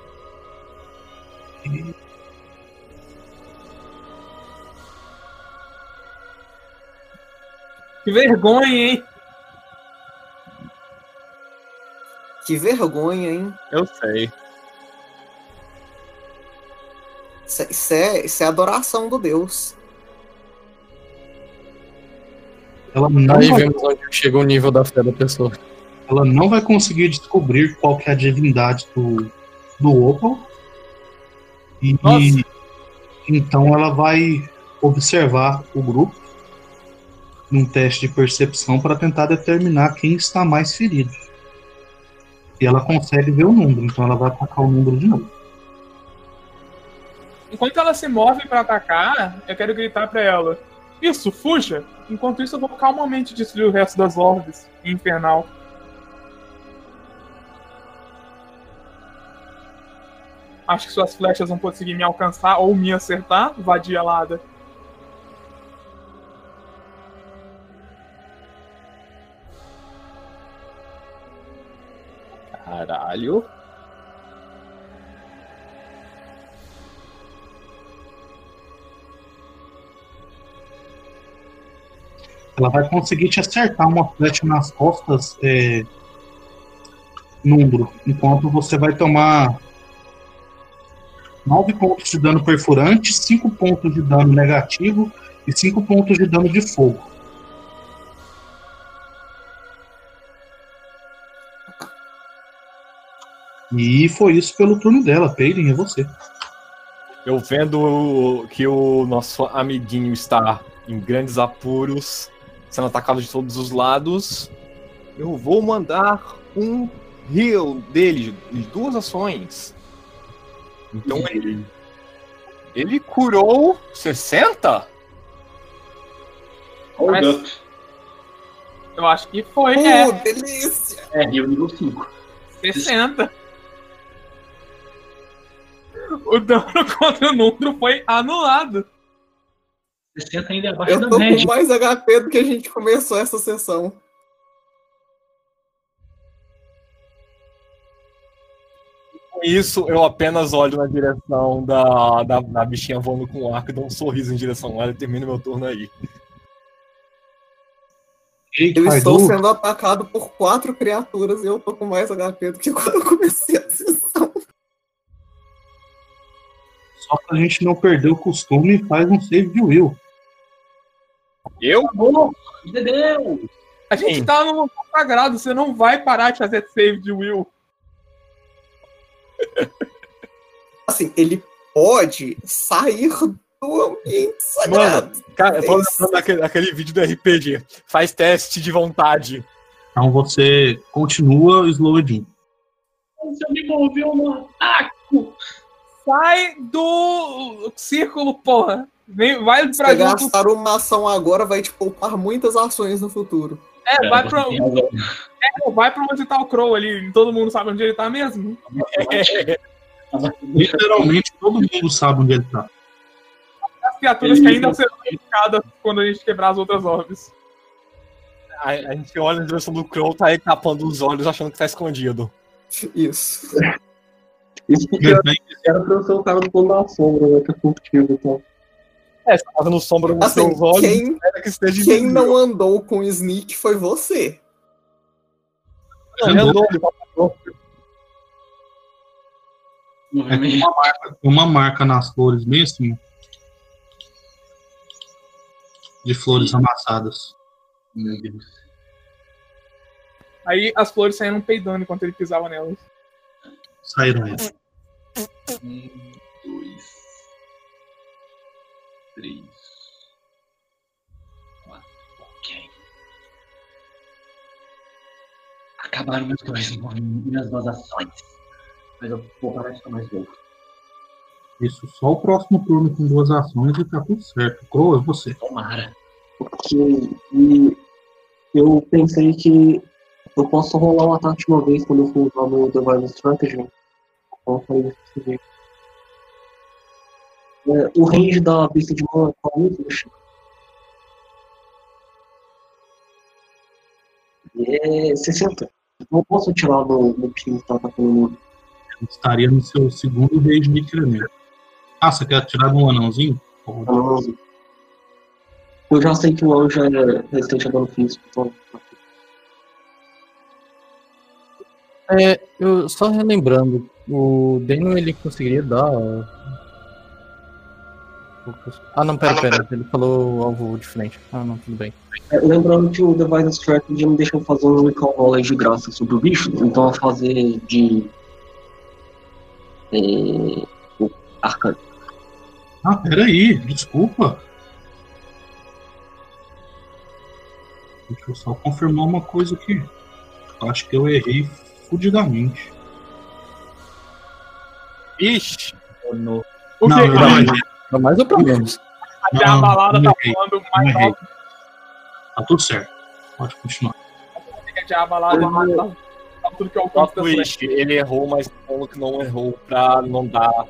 Que vergonha, hein?
Que vergonha, hein?
Eu sei.
Isso é- Isso é, isso é adoração do Deus.
Ela não,
Aí
vai,
vemos onde chega o nível da fé da pessoa.
ela não vai conseguir descobrir qual que é a divindade do, do Opal. E
Nossa.
então ela vai observar o grupo num teste de percepção para tentar determinar quem está mais ferido. E ela consegue ver o número, então ela vai atacar o número de novo.
Enquanto ela se move pra atacar, eu quero gritar pra ela: Isso, fuja! Enquanto isso, eu vou calmamente destruir o resto das orbes infernal. Acho que suas flechas vão conseguir me alcançar ou me acertar, vadia lada.
Caralho.
Ela vai conseguir te acertar uma flecha nas costas, é, enquanto você vai tomar 9 pontos de dano perfurante, 5 pontos de dano negativo e 5 pontos de dano de fogo. E foi isso pelo turno dela, Peyton, é você.
Eu vendo que o nosso amiguinho está em grandes apuros, sendo atacado de todos os lados, eu vou mandar um heal dele de duas ações. Então ele. Ele curou 60?
Hold
Mas-
up.
Eu acho que foi,
Uh,
é,
delícia!
É, Rio nível 5.
60. O dano contra o Nundro foi anulado.
60 ainda é abaixo
Eu
da
tô com
média.
mais HP do que a gente começou essa sessão.
Com isso, eu apenas olho na direção da, da, da bichinha voando com o arco e dou um sorriso em direção a ela e termino meu turno aí.
Eu estou sendo atacado por quatro criaturas e eu tô com mais HP do que quando eu comecei a sessão.
Só pra gente não perder o costume, faz um save de Will.
Eu?
Acabou! Entendeu?
A gente
Sim.
tá num lugar sagrado, você não vai parar de fazer save de Will.
Assim, ele pode sair do ambiente sagrado.
Cara, eu tô daquele, daquele vídeo do RPG. Faz teste de vontade.
Então você continua slowedin.
Você me moveu no ataque!
Sai do círculo, porra. Vem, vai
Se
pra
você
junto.
gastar uma ação agora, vai te poupar muitas ações no futuro.
É, vai pra, é, vai pra onde tá o Crow ali. Todo mundo sabe onde ele tá mesmo.
Literalmente todo mundo sabe onde ele tá.
As criaturas que ainda serão identificadas quando a gente quebrar as outras orbes.
A, a gente olha na direção do Crow, tá aí tapando os olhos, achando que tá escondido.
Isso.
Isso porque era pra eu ser o cara do plano da sombra, né? Que é furtivo e tal.
É, você tá fazendo sombra nos
Assim,
seus olhos,
quem,
espera que esteja
quem não andou com o Sneak foi você.
Não, ele andou, ele passou.
Normalmente,
Uma marca nas flores mesmo. De flores amassadas.
Meu Deus.
Aí as flores saíram peidando enquanto ele pisava nelas.
Saíram elas.
Um, dois, três, quatro. Ok. Acabaram meus dois minhas duas ações. Mas eu vou parar de tomar mais louco.
Isso, só o próximo turno com duas ações e tá tudo certo. Crow, é você.
Tomara.
Porque e eu pensei que eu posso rolar um ataque de uma vez quando eu for usar meu Divine Strategy. Então eu falei. É, o range da besta de mão é qual mesmo? Deixa eu- É 60. Não posso tirar no, no que tá atacando no
Estaria no seu segundo rage de treinamento. Ah, você quer tirar de um anãozinho?
anjo. Eu já sei que o anjo é resistente a dano físico, então.
É, eu só relembrando, o Daniel ele conseguiria dar. Ah não, pera, pera, ele falou alvo diferente. Ah não, tudo bem.
É, lembrando que o Device Strategy me deixa fazer um Recall Knowledge de graça sobre o bicho, então a fazer de. É, arcano.
Ah, peraí, desculpa. Deixa eu só confirmar uma coisa aqui. Acho que eu errei fudidamente.
Ixi.
O
Não,
que?
eu não errei.
Pra mais ou pra menos?
Até a
Não,
balada
não
tá
errei,
falando
não
mais
errei.
alto.
Tá tudo certo. Pode continuar.
Lá, lá, tudo que é o
ele errou, mas falou que não errou pra não dar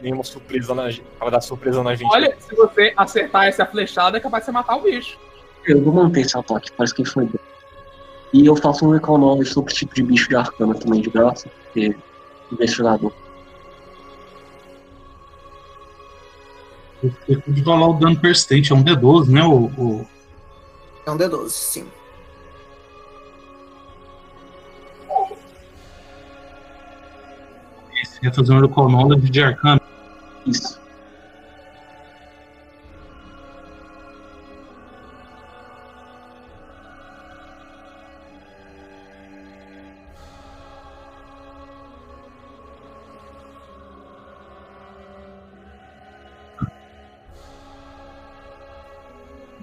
nenhuma surpresa na gente. Pra dar surpresa na gente.
Olha, se você acertar essa flechada, é capaz de você matar o bicho.
Eu vou manter esse ataque, parece que foi bom. E eu faço um recall knowledge sobre tipo de bicho de arcana também, de graça, porque investigador.
Você pode rolar o dano persistente, é um D12, né? O, o...
É um D12, sim.
Você ia fazer um recall knowledge de arcana.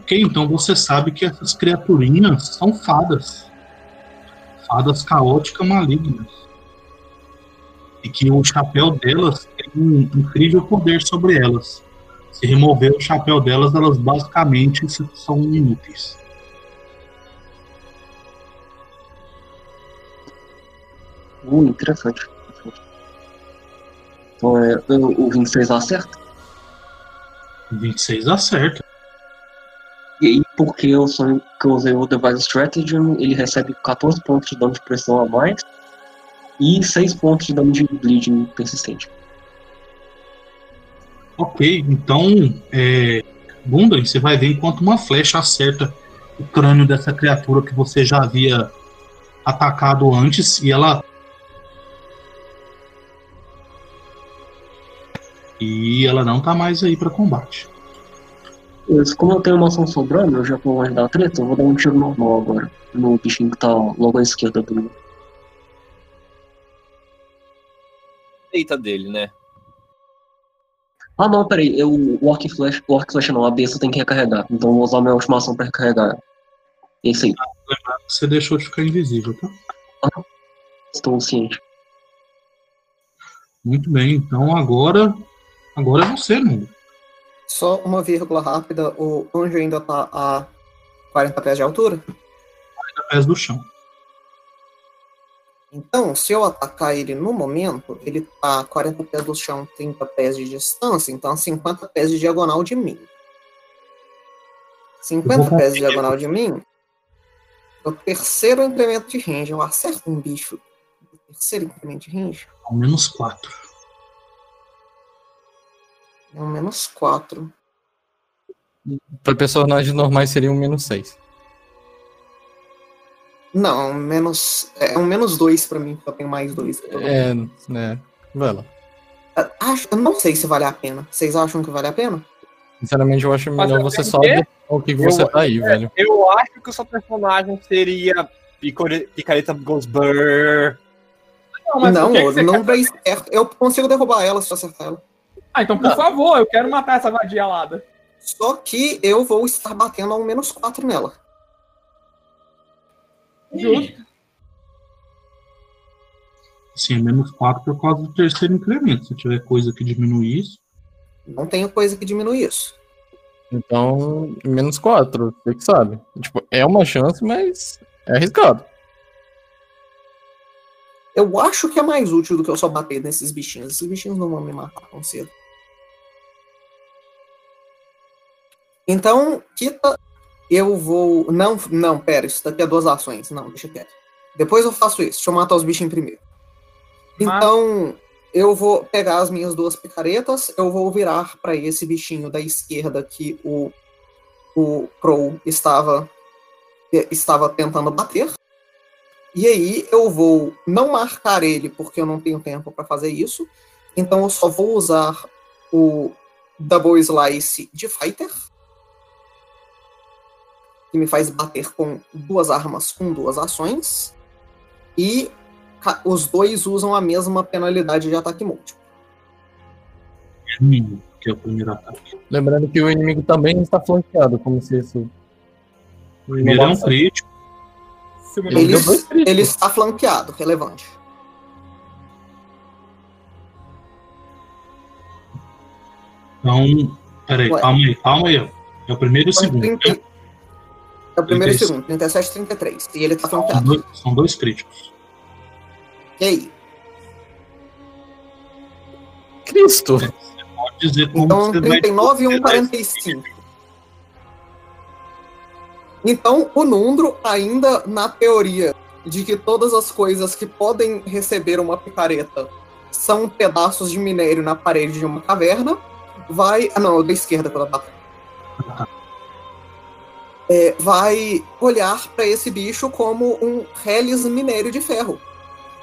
Ok, então você sabe que essas criaturinhas são fadas. Fadas caóticas malignas. E que o chapéu delas tem um incrível poder sobre elas. Se remover o chapéu delas, elas basicamente são inúteis.
Uh, interessante. Então é, o 26 acerta.
26 acerta.
E aí, porque eu, sou, que eu usei o Device Stratagem, ele recebe 14 pontos de dano de pressão a mais e 6 pontos de dano de bleeding persistente.
Ok, então, é, você vai ver enquanto uma flecha acerta o crânio dessa criatura que você já havia atacado antes e ela. E ela não tá mais aí para combate.
Como eu tenho uma ação sobrando, eu já vou mais dar treta, eu vou dar um tiro normal agora. No bichinho que tá logo à esquerda do.
Eita dele, né?
Ah não, peraí, eu, o Orc Flash, o Orc Flash não, a besta tem que recarregar. Então eu vou usar a minha última ação pra recarregar. Esse aí,
Você deixou de ficar invisível, tá?
estou ciente.
Muito bem, então agora. Agora é você, mundo.
Só uma vírgula rápida, o anjo ainda tá a 40 pés de altura.
Pés do chão.
Então, se eu atacar ele no momento, ele tá a 40 pés do chão, 30 pés de distância, então 50 pés de diagonal de mim. 50 pés de diagonal de mim, o terceiro incremento de range, eu acerto um bicho. O terceiro incremento de range
Ao menos 4.
É um menos 4.
Para personagens normais seria um menos 6.
Não, menos. É um menos 2 pra mim, porque eu tenho mais 2.
É, né? Vai lá.
Acho, eu não sei se vale a pena. Vocês acham que vale a pena?
Sinceramente, eu acho melhor você
tenho
só o que você
Eu-
tá aí, velho.
Eu acho que o seu personagem seria Picareta Ghostbur.
Não, mas
não, não dei certo. Eu consigo derrubar ela se eu acertar ela.
Ah, então por favor, eu quero matar essa vadia alada.
Só que eu vou estar batendo a um menos 4 nela.
Justo.
Sim, é menos 4 por causa do terceiro incremento. Se tiver coisa que diminui isso.
Não tenho coisa que diminui isso.
Então, menos 4, você que sabe. Tipo, é uma chance, mas é arriscado.
Eu acho que é mais útil do que eu só bater nesses bichinhos. Esses bichinhos não vão me matar tão cedo. Então, Kita, eu vou. Não, não, pera, isso daqui é duas ações. Não, deixa quieto. Depois eu faço isso. Deixa eu matar os bichinhos primeiro. Então, eu vou pegar as minhas duas picaretas, eu vou virar para esse bichinho da esquerda que o, o Crow estava, estava tentando bater. E aí eu vou não marcar ele porque eu não tenho tempo para fazer isso. Então eu só vou usar o Double Slice de Fighter. Que me faz bater com duas armas com duas ações. E os dois usam a mesma penalidade de ataque múltiplo.
Que é o primeiro ataque.
Lembrando que o inimigo também está flanqueado, como se isso.
O primeiro é um crítico.
Ele críticos.
ele está flanqueado, relevante.
Então, peraí,
Ué.
calma aí, calma aí. É o primeiro e o segundo.
30 É o primeiro e
36.
segundo, 37 e 33. E ele tá
São
flanqueado.
dois, são dois críticos.
E aí?
Cristo!
Pode dizer como
Então,
você vai.
39 e um 45. Então, o Nundro, ainda na teoria de que todas as coisas que podem receber uma picareta são pedaços de minério na parede de uma caverna, vai. Ah, não, da esquerda quando ela tá. É, vai olhar para esse bicho como um Hellis minério de ferro.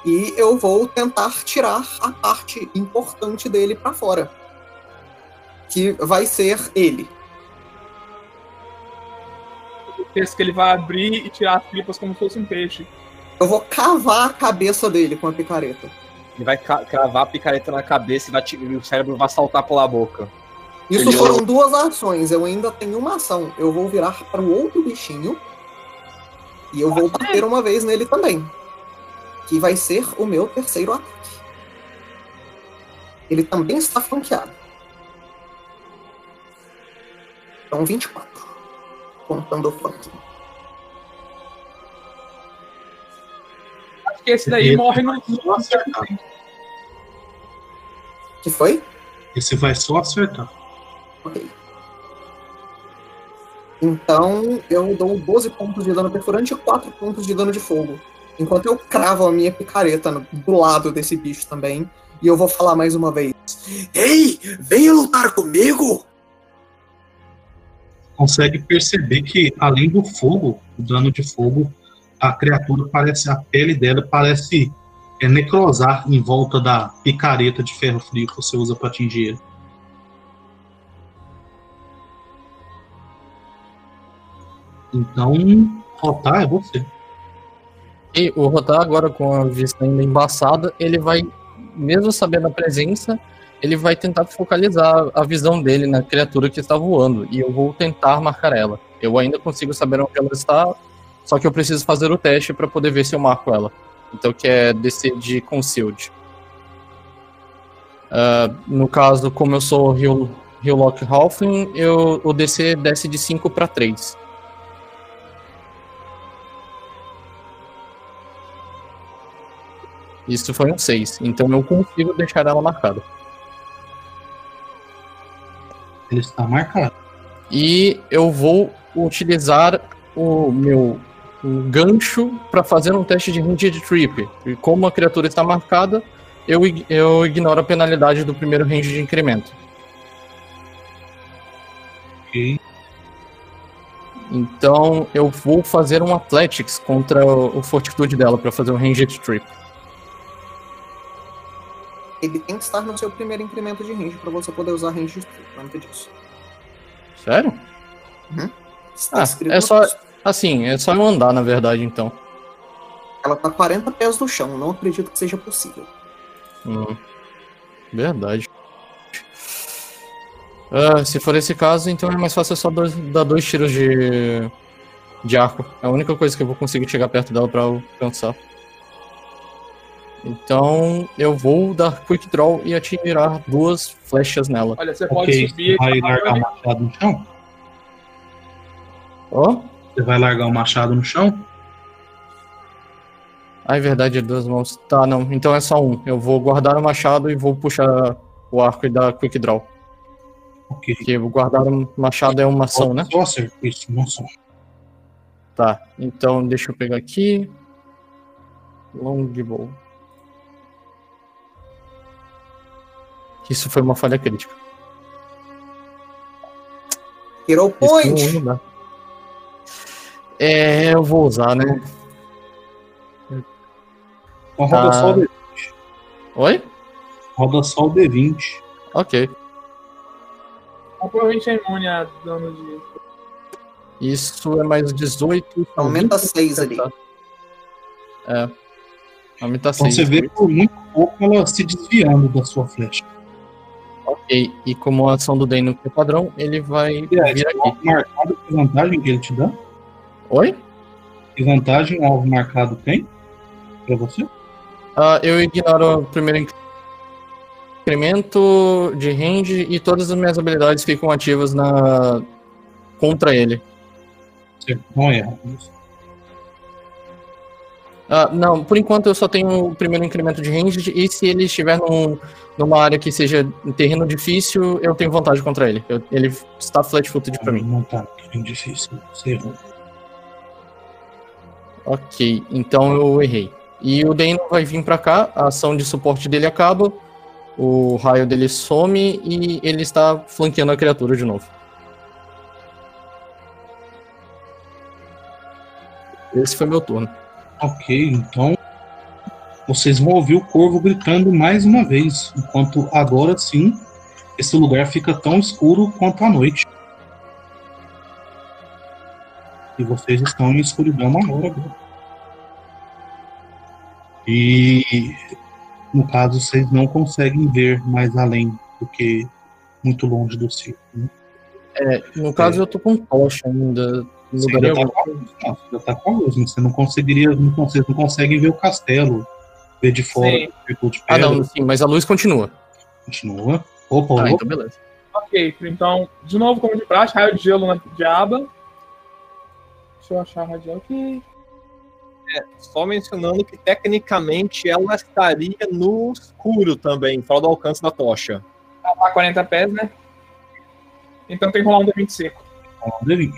E eu vou tentar tirar a parte importante dele para fora. Que vai ser ele.
O texto que ele vai abrir e tirar as tripas como se fosse um peixe.
Eu vou cavar a cabeça dele com a picareta.
Ele vai cravar a picareta na cabeça e, vai e o cérebro vai saltar pela boca.
Isso
Ele-
foram duas ações. Eu ainda tenho uma ação. Eu vou virar para o outro bichinho. E eu vou bater uma vez nele também. Que vai ser o meu terceiro ataque. Ele também está flanqueado. Então 24. Contando o flanque.
Acho que esse daí morre no.
Que foi?
Esse vai só acertar.
Ok. Então eu dou 12 pontos de dano perfurante e 4 pontos de dano de fogo. Enquanto eu cravo a minha picareta no- do lado desse bicho também. E eu vou falar mais uma vez.
Ei, venha lutar comigo!
Consegue perceber que, além do fogo, o dano de fogo, a criatura parece. A pele dela parece é, necrosar em volta da picareta de ferro frio que você usa para atingir ele. Então, Rotar é você.
E o Rotar agora com a vista ainda embaçada, ele vai, mesmo sabendo a presença, ele vai tentar focalizar a visão dele na criatura que está voando. E eu vou tentar marcar ela. Eu ainda consigo saber onde ela está, só que eu preciso fazer o teste para poder ver se eu marco ela. Então que é DC de Concealed. Ah, no caso, como eu sou Hill- Hillock Halfling, eu, o DC desce de 5 para 3. Isso foi um 6. Então eu consigo deixar ela marcada.
Ele está marcado.
E eu vou utilizar o meu um gancho para fazer um teste de Ranged Trip. E como a criatura está marcada, eu, eu ignoro a penalidade do primeiro range de incremento.
Ok.
Então eu vou fazer um Athletics contra o, o Fortitude dela para fazer um Ranged Trip.
Ele tem que estar no seu primeiro incremento de range para você poder usar range de. Lembra disso.
Sério?
Está
Ah, é só-
texto.
Assim, é só eu andar, na verdade, então.
Ela tá 40 pés do chão. Não acredito que seja possível.
Hum, verdade. Ah, se for esse caso, então é mais fácil só dois- dar dois tiros de, de arco. É a única coisa que eu vou conseguir chegar perto dela pra alcançar. Então eu vou dar quick draw e atirar duas flechas nela.
Olha, você pode
Ok,
subir.
você vai largar o machado no chão?
Ó,
Você vai largar o machado no chão?
ah, é verdade, é duas mãos. Tá, não, então é só um. Eu vou guardar o machado e vou puxar o arco e dar quick draw.
Ok.
Porque o guardar o machado é uma ação, né?
Só isso, não só.
Tá, então deixa eu pegar aqui. Longbow. Isso foi uma falha crítica.
Hero
Isso
Point!
não dá. É, eu vou usar, né?
Então roda
Tá.
só o D-
Oi?
roda só o D20.
Ok.
Provavelmente é imune a dano de.
Isso é mais 18. são
Aumenta
20,
6 ali.
tá? É. Aumenta
Então
6.
você vê por muito pouco ela se desviando da sua flecha.
Ok. E como a ação do Dano é padrão, ele vai
aí,
vir aqui.
marcado, que vantagem que ele te dá?
Oi?
Que vantagem o alvo marcado tem? Pra você?
Ah, eu ignoro o primeiro incremento de range e todas as minhas habilidades ficam ativas na contra ele.
Certo, Não erra.
Ah, não, por enquanto eu só tenho o primeiro incremento de range e se ele estiver num, numa área que seja um terreno difícil, eu tenho vantagem contra ele. Eu- ele está flat-footed pra mim.
Não tá bem difícil. Você errou.
Ok, então eu errei. E o Dano vai vir pra cá, a ação de suporte dele acaba, o raio dele some e ele está flanqueando a criatura de novo. Esse foi meu turno.
Ok, então vocês vão ouvir o corvo gritando mais uma vez, enquanto agora sim esse lugar fica tão escuro quanto a noite. E vocês estão em escuridão maior agora. E no caso vocês não conseguem ver mais além do que muito longe do circo. Né?
É, no caso eu tô com tocha ainda.
Tá
alguma
com a luz, não, você ainda tá com a luz, mas você não conseguiria, não, vocês não conseguem ver o castelo, ver de fora
Sim.
de
Ah,
pedra.
não, sim, mas a luz continua.
Continua. Opa,
Ah,
opa.
então beleza.
Ok, então, de novo, como de praxe, raio de gelo na diaba. Deixa eu achar a raio de gelo aqui.
Só mencionando que tecnicamente ela estaria no escuro também, fora do alcance da tocha.
Tá lá 40 pés, né? Então tem que rolar um D25.
Um D20.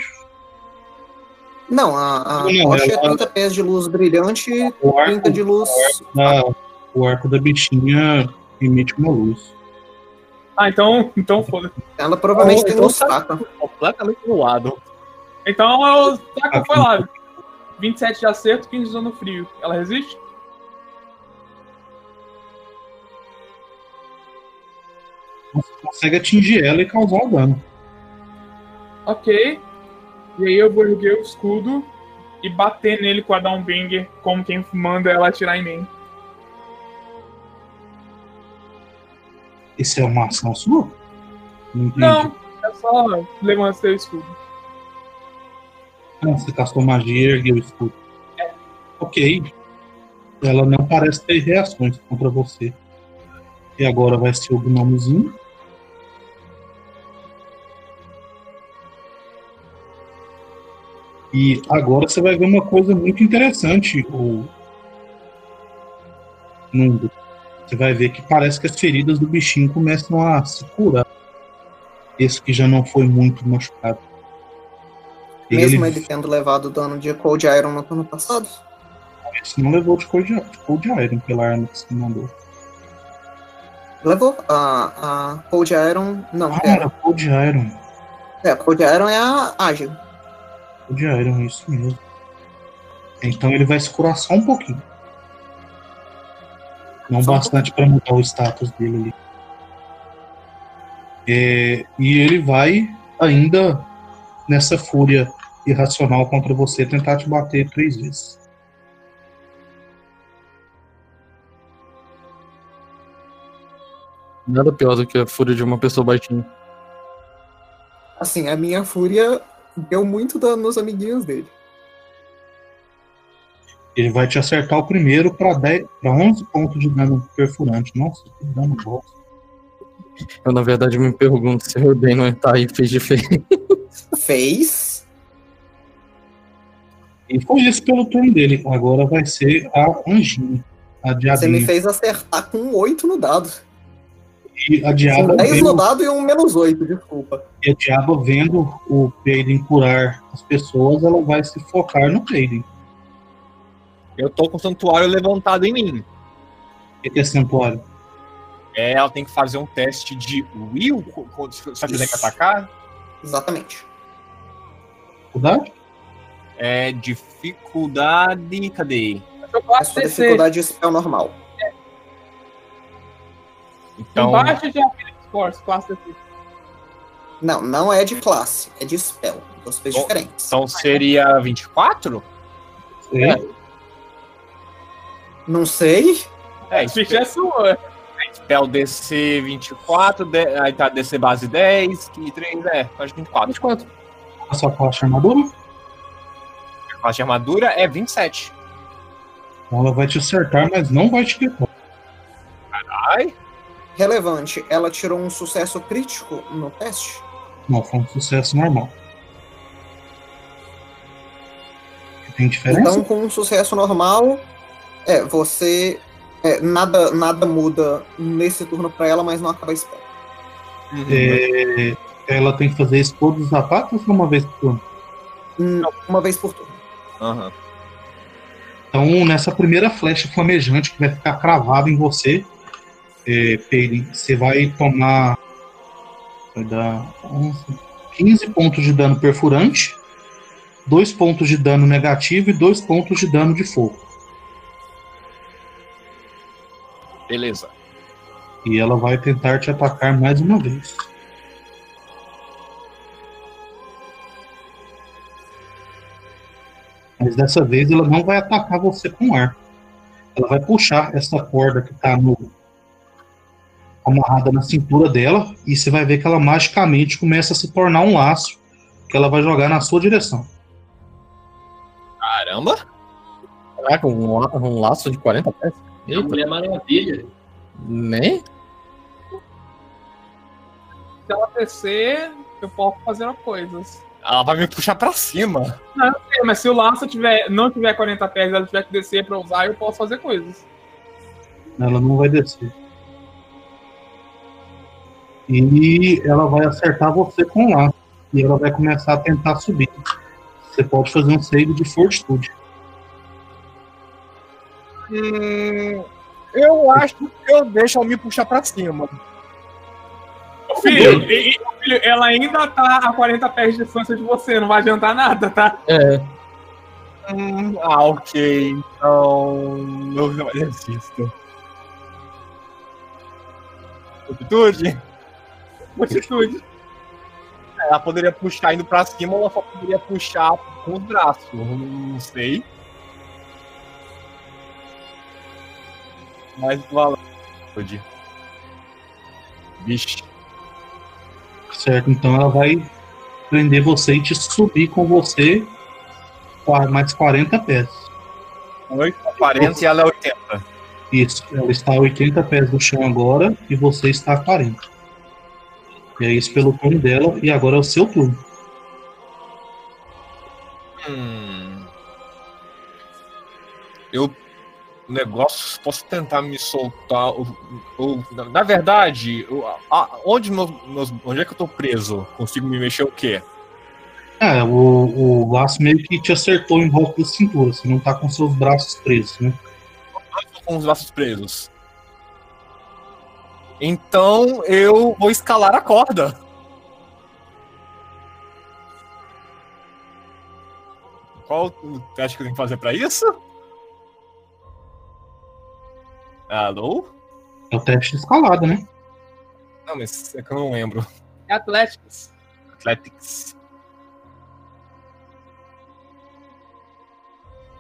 Não, a, a
Não,
tocha é
ela-
30 pés de luz brilhante e
O
30
arco,
de luz.
da, o arco da bichinha emite uma luz.
Ah, então, então foda
Ela provavelmente
Oh,
tem
então
luz
tá-
fraca.
Completamente no lado.
Então eu taco foi lá. 27 de acerto, 15 de dano frio. Ela resiste?
Você consegue atingir ela e causar o dano.
Ok. E aí eu vou erguer o escudo e bater nele com a Downbringer, como quem manda ela atirar em mim.
Isso é uma ação sua? Não.
Não, é só levantar seu escudo.
Ah, você castou magia e ergueu o escudo. Ok. Ela não parece ter reações contra você. E agora vai ser o gnomezinho. E agora você vai ver uma coisa muito interessante, o Nundo. Você vai ver que parece que as feridas do bichinho começam a se curar. Esse que já não foi muito machucado.
Mesmo ele tendo levado dano de Cold Iron no turno passado.
Esse não levou de Cold, de cold Iron pela arma que você mandou.
Levou a, a Cold Iron. Não,
Ah, era Cold Iron.
É, a Cold Iron é a ágil.
Cold Iron, isso mesmo. Então ele vai se curar só um pouquinho. Não
Só um
bastante para mudar o status dele ali. É, e ele vai ainda nessa fúria irracional contra você tentar te bater três vezes.
Nada pior do que a fúria de uma pessoa baixinha.
Assim, a minha fúria deu muito dano nos amiguinhos dele.
Ele vai te acertar o primeiro para 11 pontos de dano perfurante. Nossa, que dano bosta.
Eu, na verdade, me pergunto se o Dano tá aí fez diferença.
Fez.
E foi isso pelo turno dele. Agora vai ser a Anjinha. A
Você me fez acertar com um 8 no dado.
E a diaba
Com 10
vendo,
no dado e um menos 8, desculpa.
e a diaba vendo o Peiden curar as pessoas, ela vai se focar no Peiden.
Eu tô com o santuário levantado em mim.
O que é santuário?
É, ela tem que fazer um teste de will se ela quiser que atacar.
Exatamente.
Dificuldade?
É dificuldade. Cadê?
Eu
É
DC.
dificuldade de spell normal.
Então.
Embaixo de Ability Force, classe DC.
Não, não é de classe, é de spell. Duas coisas diferentes.
Então seria 24?
É.
Não sei.
É,
ficha é sua.
spell DC 24, de, aí tá DC base 10, e 3, é, faz 24.
24.
A sua classe armadura?
A classe de armadura é 27.
Então ela vai te acertar, mas não vai te gritar.
Ai,
Relevante, ela tirou um sucesso crítico no teste?
Não, foi um sucesso normal. Tem diferença?
Então, com um sucesso normal, é, você. é, nada, nada muda nesse turno pra ela, mas não acaba a spell.
É, ela tem que fazer isso todos os ataques ou uma vez por turno?
Hum, Uma vez por turno.
Aham.
Então, nessa primeira flecha flamejante que vai ficar cravada em você, é, Peyton, você vai tomar. Vai dar 11, 15 pontos de dano perfurante, 2 pontos de dano negativo e 2 pontos de dano de fogo.
Beleza.
E ela vai tentar te atacar mais uma vez. Mas dessa vez ela não vai atacar você com ar. Ela vai puxar essa corda que está no amarrada na cintura dela e você vai ver que ela magicamente começa a se tornar um laço que ela vai jogar na sua direção.
Caramba!
Caraca, um, um laço de 40 pés?
É a
Eita,
Mulher Maravilha.
nem?
Se ela descer, eu posso fazer coisas.
Ela vai me puxar pra cima.
É, mas se o laço tiver, não tiver 40 pés e ela tiver que descer pra usar, eu posso fazer coisas.
Ela não vai descer. E ela vai acertar você com laço. E ela vai começar a tentar subir. Você pode fazer um save de fortitude.
Hum, eu acho que eu deixo ela me puxar pra cima.
Ô, Filho, e- e- filho, ela ainda tá a 40 pés de distância de você, não vai adiantar nada, tá?
É,
Hum, ah, ok. Então. Eu não resisto. Atitude?
Atitude.
Ela poderia puxar indo pra cima ou ela só poderia puxar com os braços. Não sei. Mas valeu. Vixe.
Certo? Então ela vai prender você e te subir com você mais 40 pés.
8, 40 e ela é 80.
Isso, ela está a 80 pés do chão agora e você está a 40. E é isso pelo turno dela, e agora é o seu turno.
Hum. Eu. Negócio, posso tentar me soltar. o- o- na- na verdade, a- onde, meus, meus- onde é que eu tô preso? Consigo me mexer o quê?
É, o, o laço meio que te acertou em volta da cintura, você não tá com seus braços presos, né?
Tô com os braços presos. Então eu vou escalar a corda. Qual o teste que eu tenho que fazer pra isso? Alô?
É o teste de escalada, né?
Não, mas é que eu não lembro.
É Atléticos.
Athletics.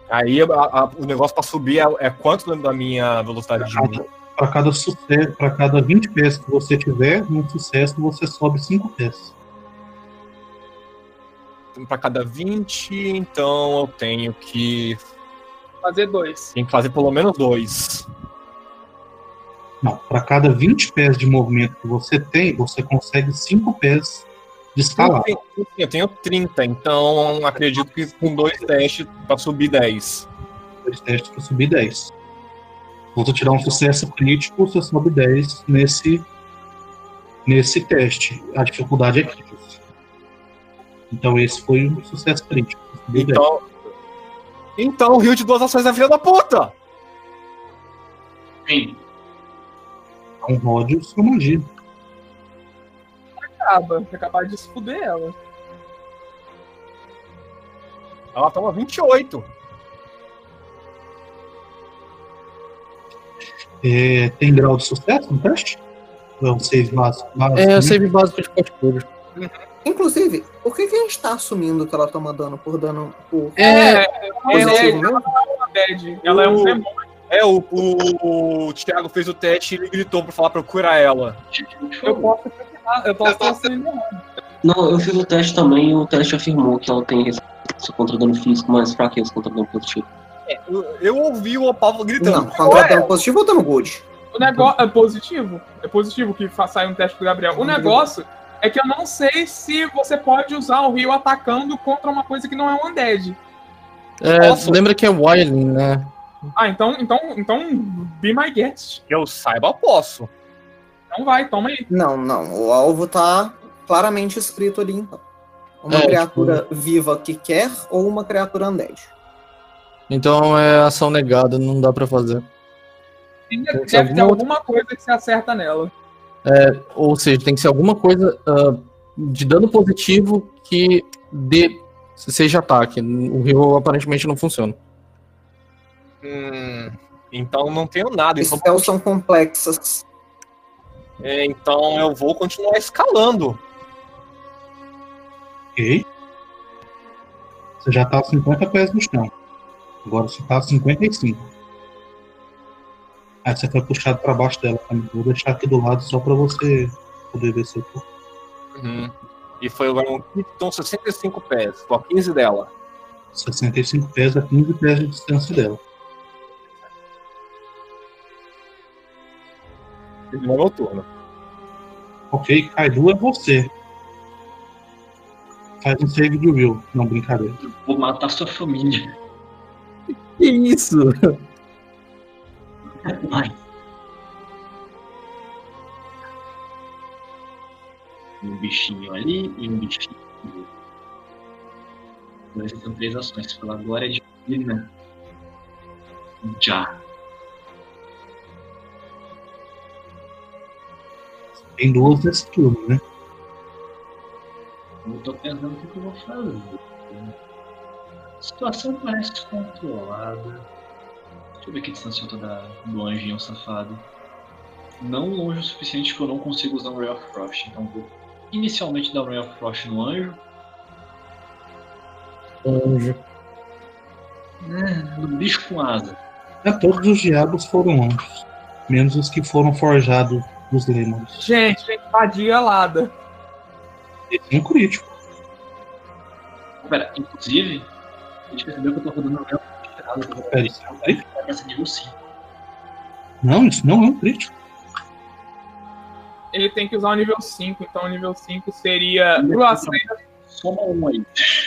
Aí a- a- o negócio pra subir é, é quanto da minha velocidade de mim?
Para cada sucesso, para cada 20 pés que você tiver, num sucesso você sobe 5 pés.
Pra cada 20, então eu tenho que.
Fazer dois.
Tenho que fazer pelo menos dois.
Não, para cada 20 pés de movimento que você tem, você consegue 5 pés de escalada.
Eu tenho, eu tenho 30, então acredito que com dois testes pra subir 10.
Dois testes para subir 10. Se você tirar um sucesso crítico, você sobe 10 nesse, nesse teste. A dificuldade é crítica. Então esse foi um sucesso crítico. Subiu 10.
Então. Então o rio de duas ações é filha da puta!
Sim.
Então rode sua magia.
Acaba. É capaz de se fuder ela.
Ela toma 28.
É, tem grau de sucesso no teste? Ou é um save básico? básico
é
né?
o save básico de fortitude.
Inclusive, por que, que a gente tá assumindo que ela toma dano por dano por
É,
É,
positivo mesmo?
uma bad. Ela é um demônio.
É, o, o, o Thiago fez o teste e ele gritou pra falar pra eu curar ela.
Eu posso. Eu posso sendo
Não, eu fiz o teste também e o teste afirmou que ela tem resistência contra dano físico, mas fraqueza contra dano positivo.
Eu, eu ouvi o Pablo gritando.
Não, contra dano positivo ou dano good?
O negócio é positivo. É positivo que sai um teste do Gabriel. O negócio é que eu não sei se você pode usar o Rio atacando contra uma coisa que não é um undead.
É,
Posso?
lembra que é Wilding, né?
Ah, então, então, então, be my guest.
Que eu saiba, eu posso.
Então vai, toma aí.
Não, não. O alvo tá claramente escrito ali, então. Uma
É,
criatura viva que quer ou uma criatura undead.
Então é ação negada, não dá pra fazer.
Deve
Tem que
ter
ser alguma outra-
alguma coisa que você acerta nela.
Ou seja, tem que ser alguma coisa ah, de dano positivo que dê, seja ataque. O rio aparentemente não funciona.
Hum, então não tenho nada. Então,
Spells são complexas.
é, então eu vou continuar escalando.
Ok. Você já tá a 50 pés no chão. Agora você tá a 55. Aí você foi puxado pra baixo dela também. Vou deixar aqui do lado só pra você poder ver seu corpo.
Uhum. E foi agora um então 65 pés. Tô a 15 dela.
65 pés a 15 pés de distância dela.
Terminou meu turno.
Ok, Kaidu é você. Faz um save de will. Não, brincadeira.
Vou matar sua família.
Que isso?
Vai. Um bichinho ali e um bichinho ali. Agora são três ações. Pela glória divina. Já.
Tem duas nesse turno, né?
Eu tô pensando o que que eu vou fazer. Situação parece controlada. Deixa eu ver que distância eu tô da, do anjinho safado. Não longe o suficiente que eu não consigo usar um Ray of Frost. Então vou inicialmente dar um Ray of Frost no anjo.
Anjo.
É, no bicho com asa.
É, todos os diabos foram anjos. Menos os que foram forjados dos Lemons.
Gente, gente, vadia alada.
Esse é um crítico.
Pera, inclusive, gente percebeu que eu tô rodando um Frost errado. Eu tô
Pera, isso é um crítico?
5.
Não, isso não é um crítico.
Ele tem que usar o nível 5, então o nível 5 seria.
Soma um aí.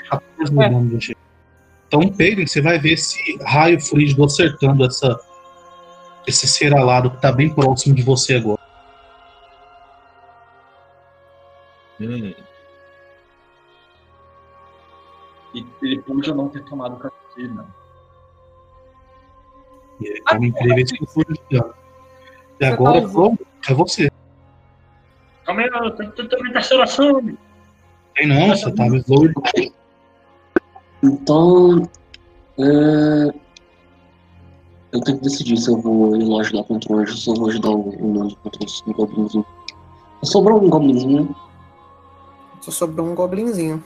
14 no dano do jeito. Então, Peyton, você vai ver esse raio frígido acertando essa, esse ser alado que tá bem próximo de você agora.
Hum.
E ele pode ou não ter tomado não.
E ele tá incrível esse de dano. E agora,
tá usando-
Flo, é você.
Calma aí, eu minha terceira ação.
Tem não, você tava slow.
Então. É... Eu tenho que decidir se eu vou ir lá ajudar contra o anjo, se eu vou ajudar o o Nando contra os goblinzinhos. Sobrou um goblinzinho.
Só sobrou um goblinzinho.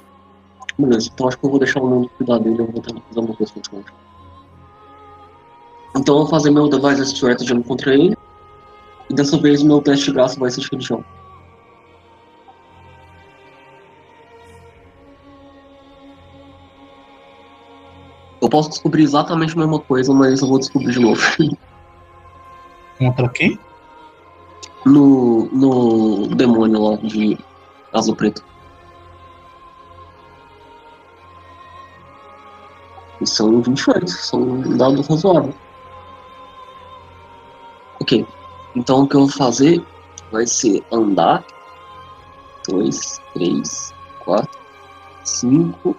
Beleza, então acho que eu vou deixar o Nando cuidar dele, eu vou tentar fazer uma coisa contra o anjo. Então eu vou fazer meu device strategy contra ele. E dessa vez meu teste de graça vai ser de religião. Eu posso descobrir exatamente a mesma coisa, mas eu vou descobrir de novo.
Contra quem?
no, no demônio lá de azul preto. E são 28, são um dado razoável. Ok, então o que eu vou fazer vai ser andar. 2, 3, 4, 5,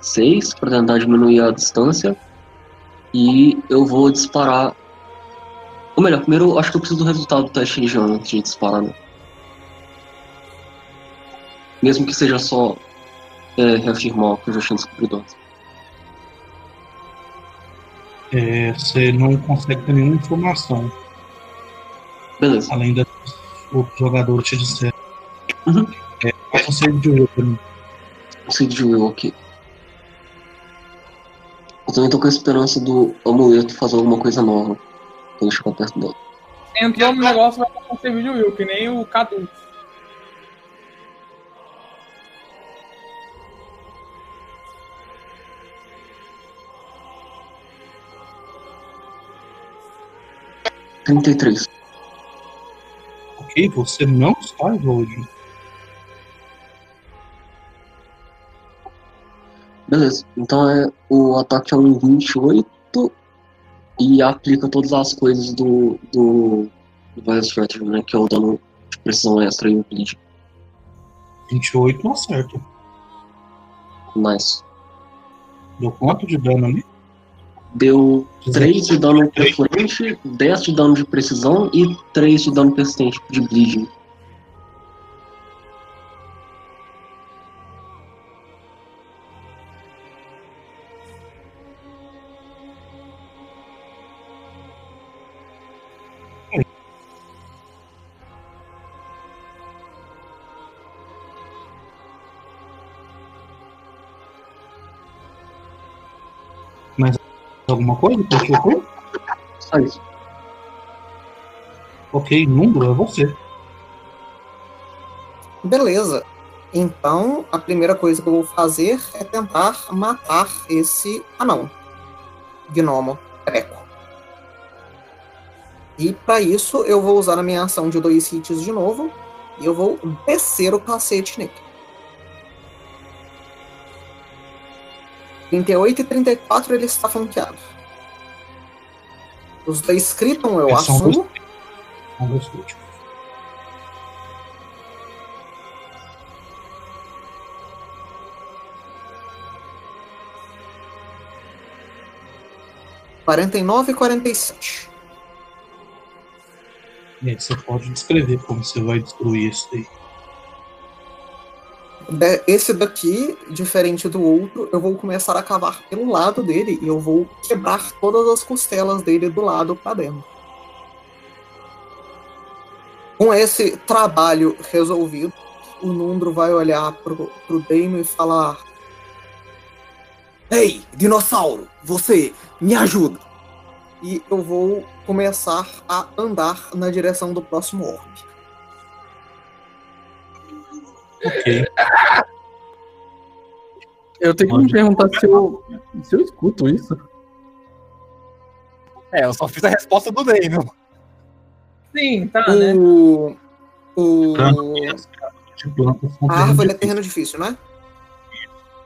6 para tentar diminuir a distância. E eu vou disparar ou melhor, primeiro acho que eu preciso do resultado do teste de religião antes de disparar, né? Mesmo que seja só é, reafirmar que eu já tinha descobrido antes.
É, você não consegue ter nenhuma informação,
Beleza.
além da outros jogadores te disseram.
Uhum.
É, faz um save de will pra mim.
O de Will aqui. Eu também tô com a esperança do amuleto fazer alguma coisa nova. Vou deixar perto dela.
Entrou no negócio, vai fazer um serviço de Will, que nem o Cadu.
Trinta e três.
Ok, você não está hoje.
Beleza. Então é, o ataque é um 28 e aplica todas as coisas do, do, do Vice Strategy, né? Que é o dano de precisão extra e o bleed.
28 não acerta.
Nice.
Deu quanto de dano ali?
Deu 3 de dano frequente, 10 de dano de precisão e 3 de dano persistente de bleeding.
Alguma coisa que eu colocou?
Só isso.
Ok, número é você.
Beleza. Então, a primeira coisa que eu vou fazer é tentar matar esse anão. Gnomo Treco. E para isso, eu vou usar a minha ação de dois hits de novo. E eu vou descer o cacete nele. 38 e 34 ele está flanqueado. Os dois critam, eu
É um
assumo.
Um dos últimos.
quarenta e nove e 47.
E aí você pode descrever como você vai destruir isso daí.
Esse daqui, diferente do outro, eu vou começar a cavar pelo lado dele e eu vou quebrar todas as costelas dele do lado para dentro. Com esse trabalho resolvido, o Nundro vai olhar pro, pro Dano e falar:
Ei, dinossauro, você me ajuda.
E eu vou começar a andar na direção do próximo orc.
Ok.
Eu tenho que me perguntar se eu, se eu escuto isso.
É, eu só fiz a resposta do Dano.
Sim, tá, né?
O. O. A árvore é
terreno
terreno difícil, né?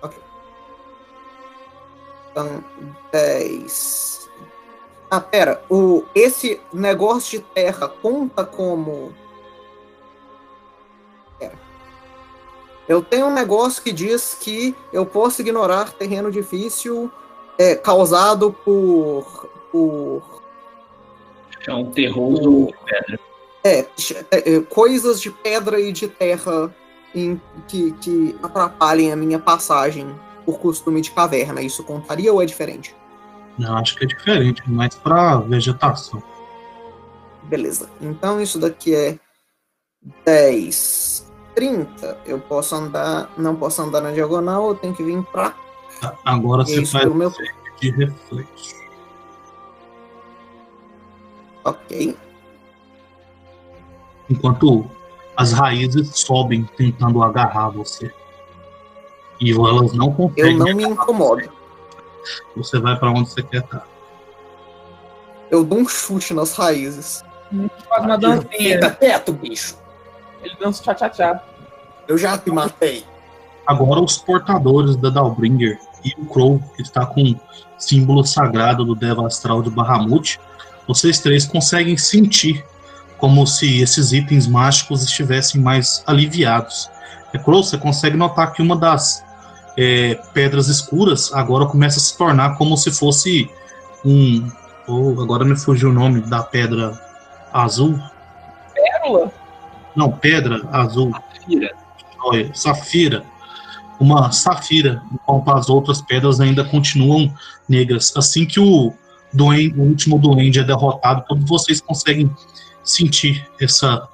Ok. Então, 10. Ah, pera. O, esse negócio de terra conta como. Eu tenho um negócio que diz que eu posso ignorar terreno difícil é, causado por. por
É um terror de pedra.
é, é, é, coisas de pedra e de terra em- que, que atrapalhem a minha passagem por costume de caverna. Isso contaria ou é diferente?
Eu acho que é diferente, mas pra vegetação.
Beleza. Então isso daqui é 10, 30. Eu posso andar. Não posso andar na diagonal, eu tenho que vir pra
Tá, Agora
é
você faz
pelo meu.
de reflexo.
Ok.
Enquanto as raízes sobem tentando agarrar você. E elas não
Eu
conseguem.
não me incomodo.
Você vai pra onde você quer estar.
Eu dou um chute nas raízes.
Faz uma
Fica
dancinha.
quieto, bicho.
Ele dança tchá-tchá-tchá.
Eu já te matei.
Agora os portadores da Dalbringer e o Crow, que está com o símbolo sagrado do Deva Astral de Bahamut, vocês três conseguem sentir como se esses itens mágicos estivessem mais aliviados. É, Crow, você consegue notar que uma das é, pedras escuras agora começa a se tornar como se fosse um. oh, agora me fugiu o nome da pedra azul.
Pérola?
Não, pedra azul
Fira.
joia, safira, uma safira, enquanto as outras pedras ainda continuam negras. Assim que o, duende, o último duende é derrotado, todos vocês conseguem sentir essa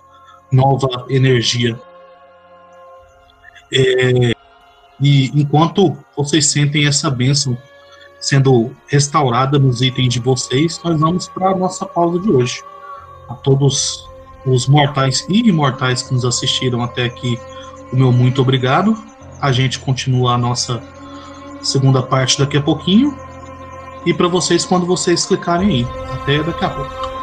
nova energia. É, e enquanto vocês sentem essa bênção sendo restaurada nos itens de vocês, nós vamos para a nossa pausa de hoje. A todos os mortais e imortais que nos assistiram até aqui, o meu muito obrigado. A gente continua a nossa segunda parte daqui a pouquinho. E para vocês, quando vocês clicarem aí. Até daqui a pouco.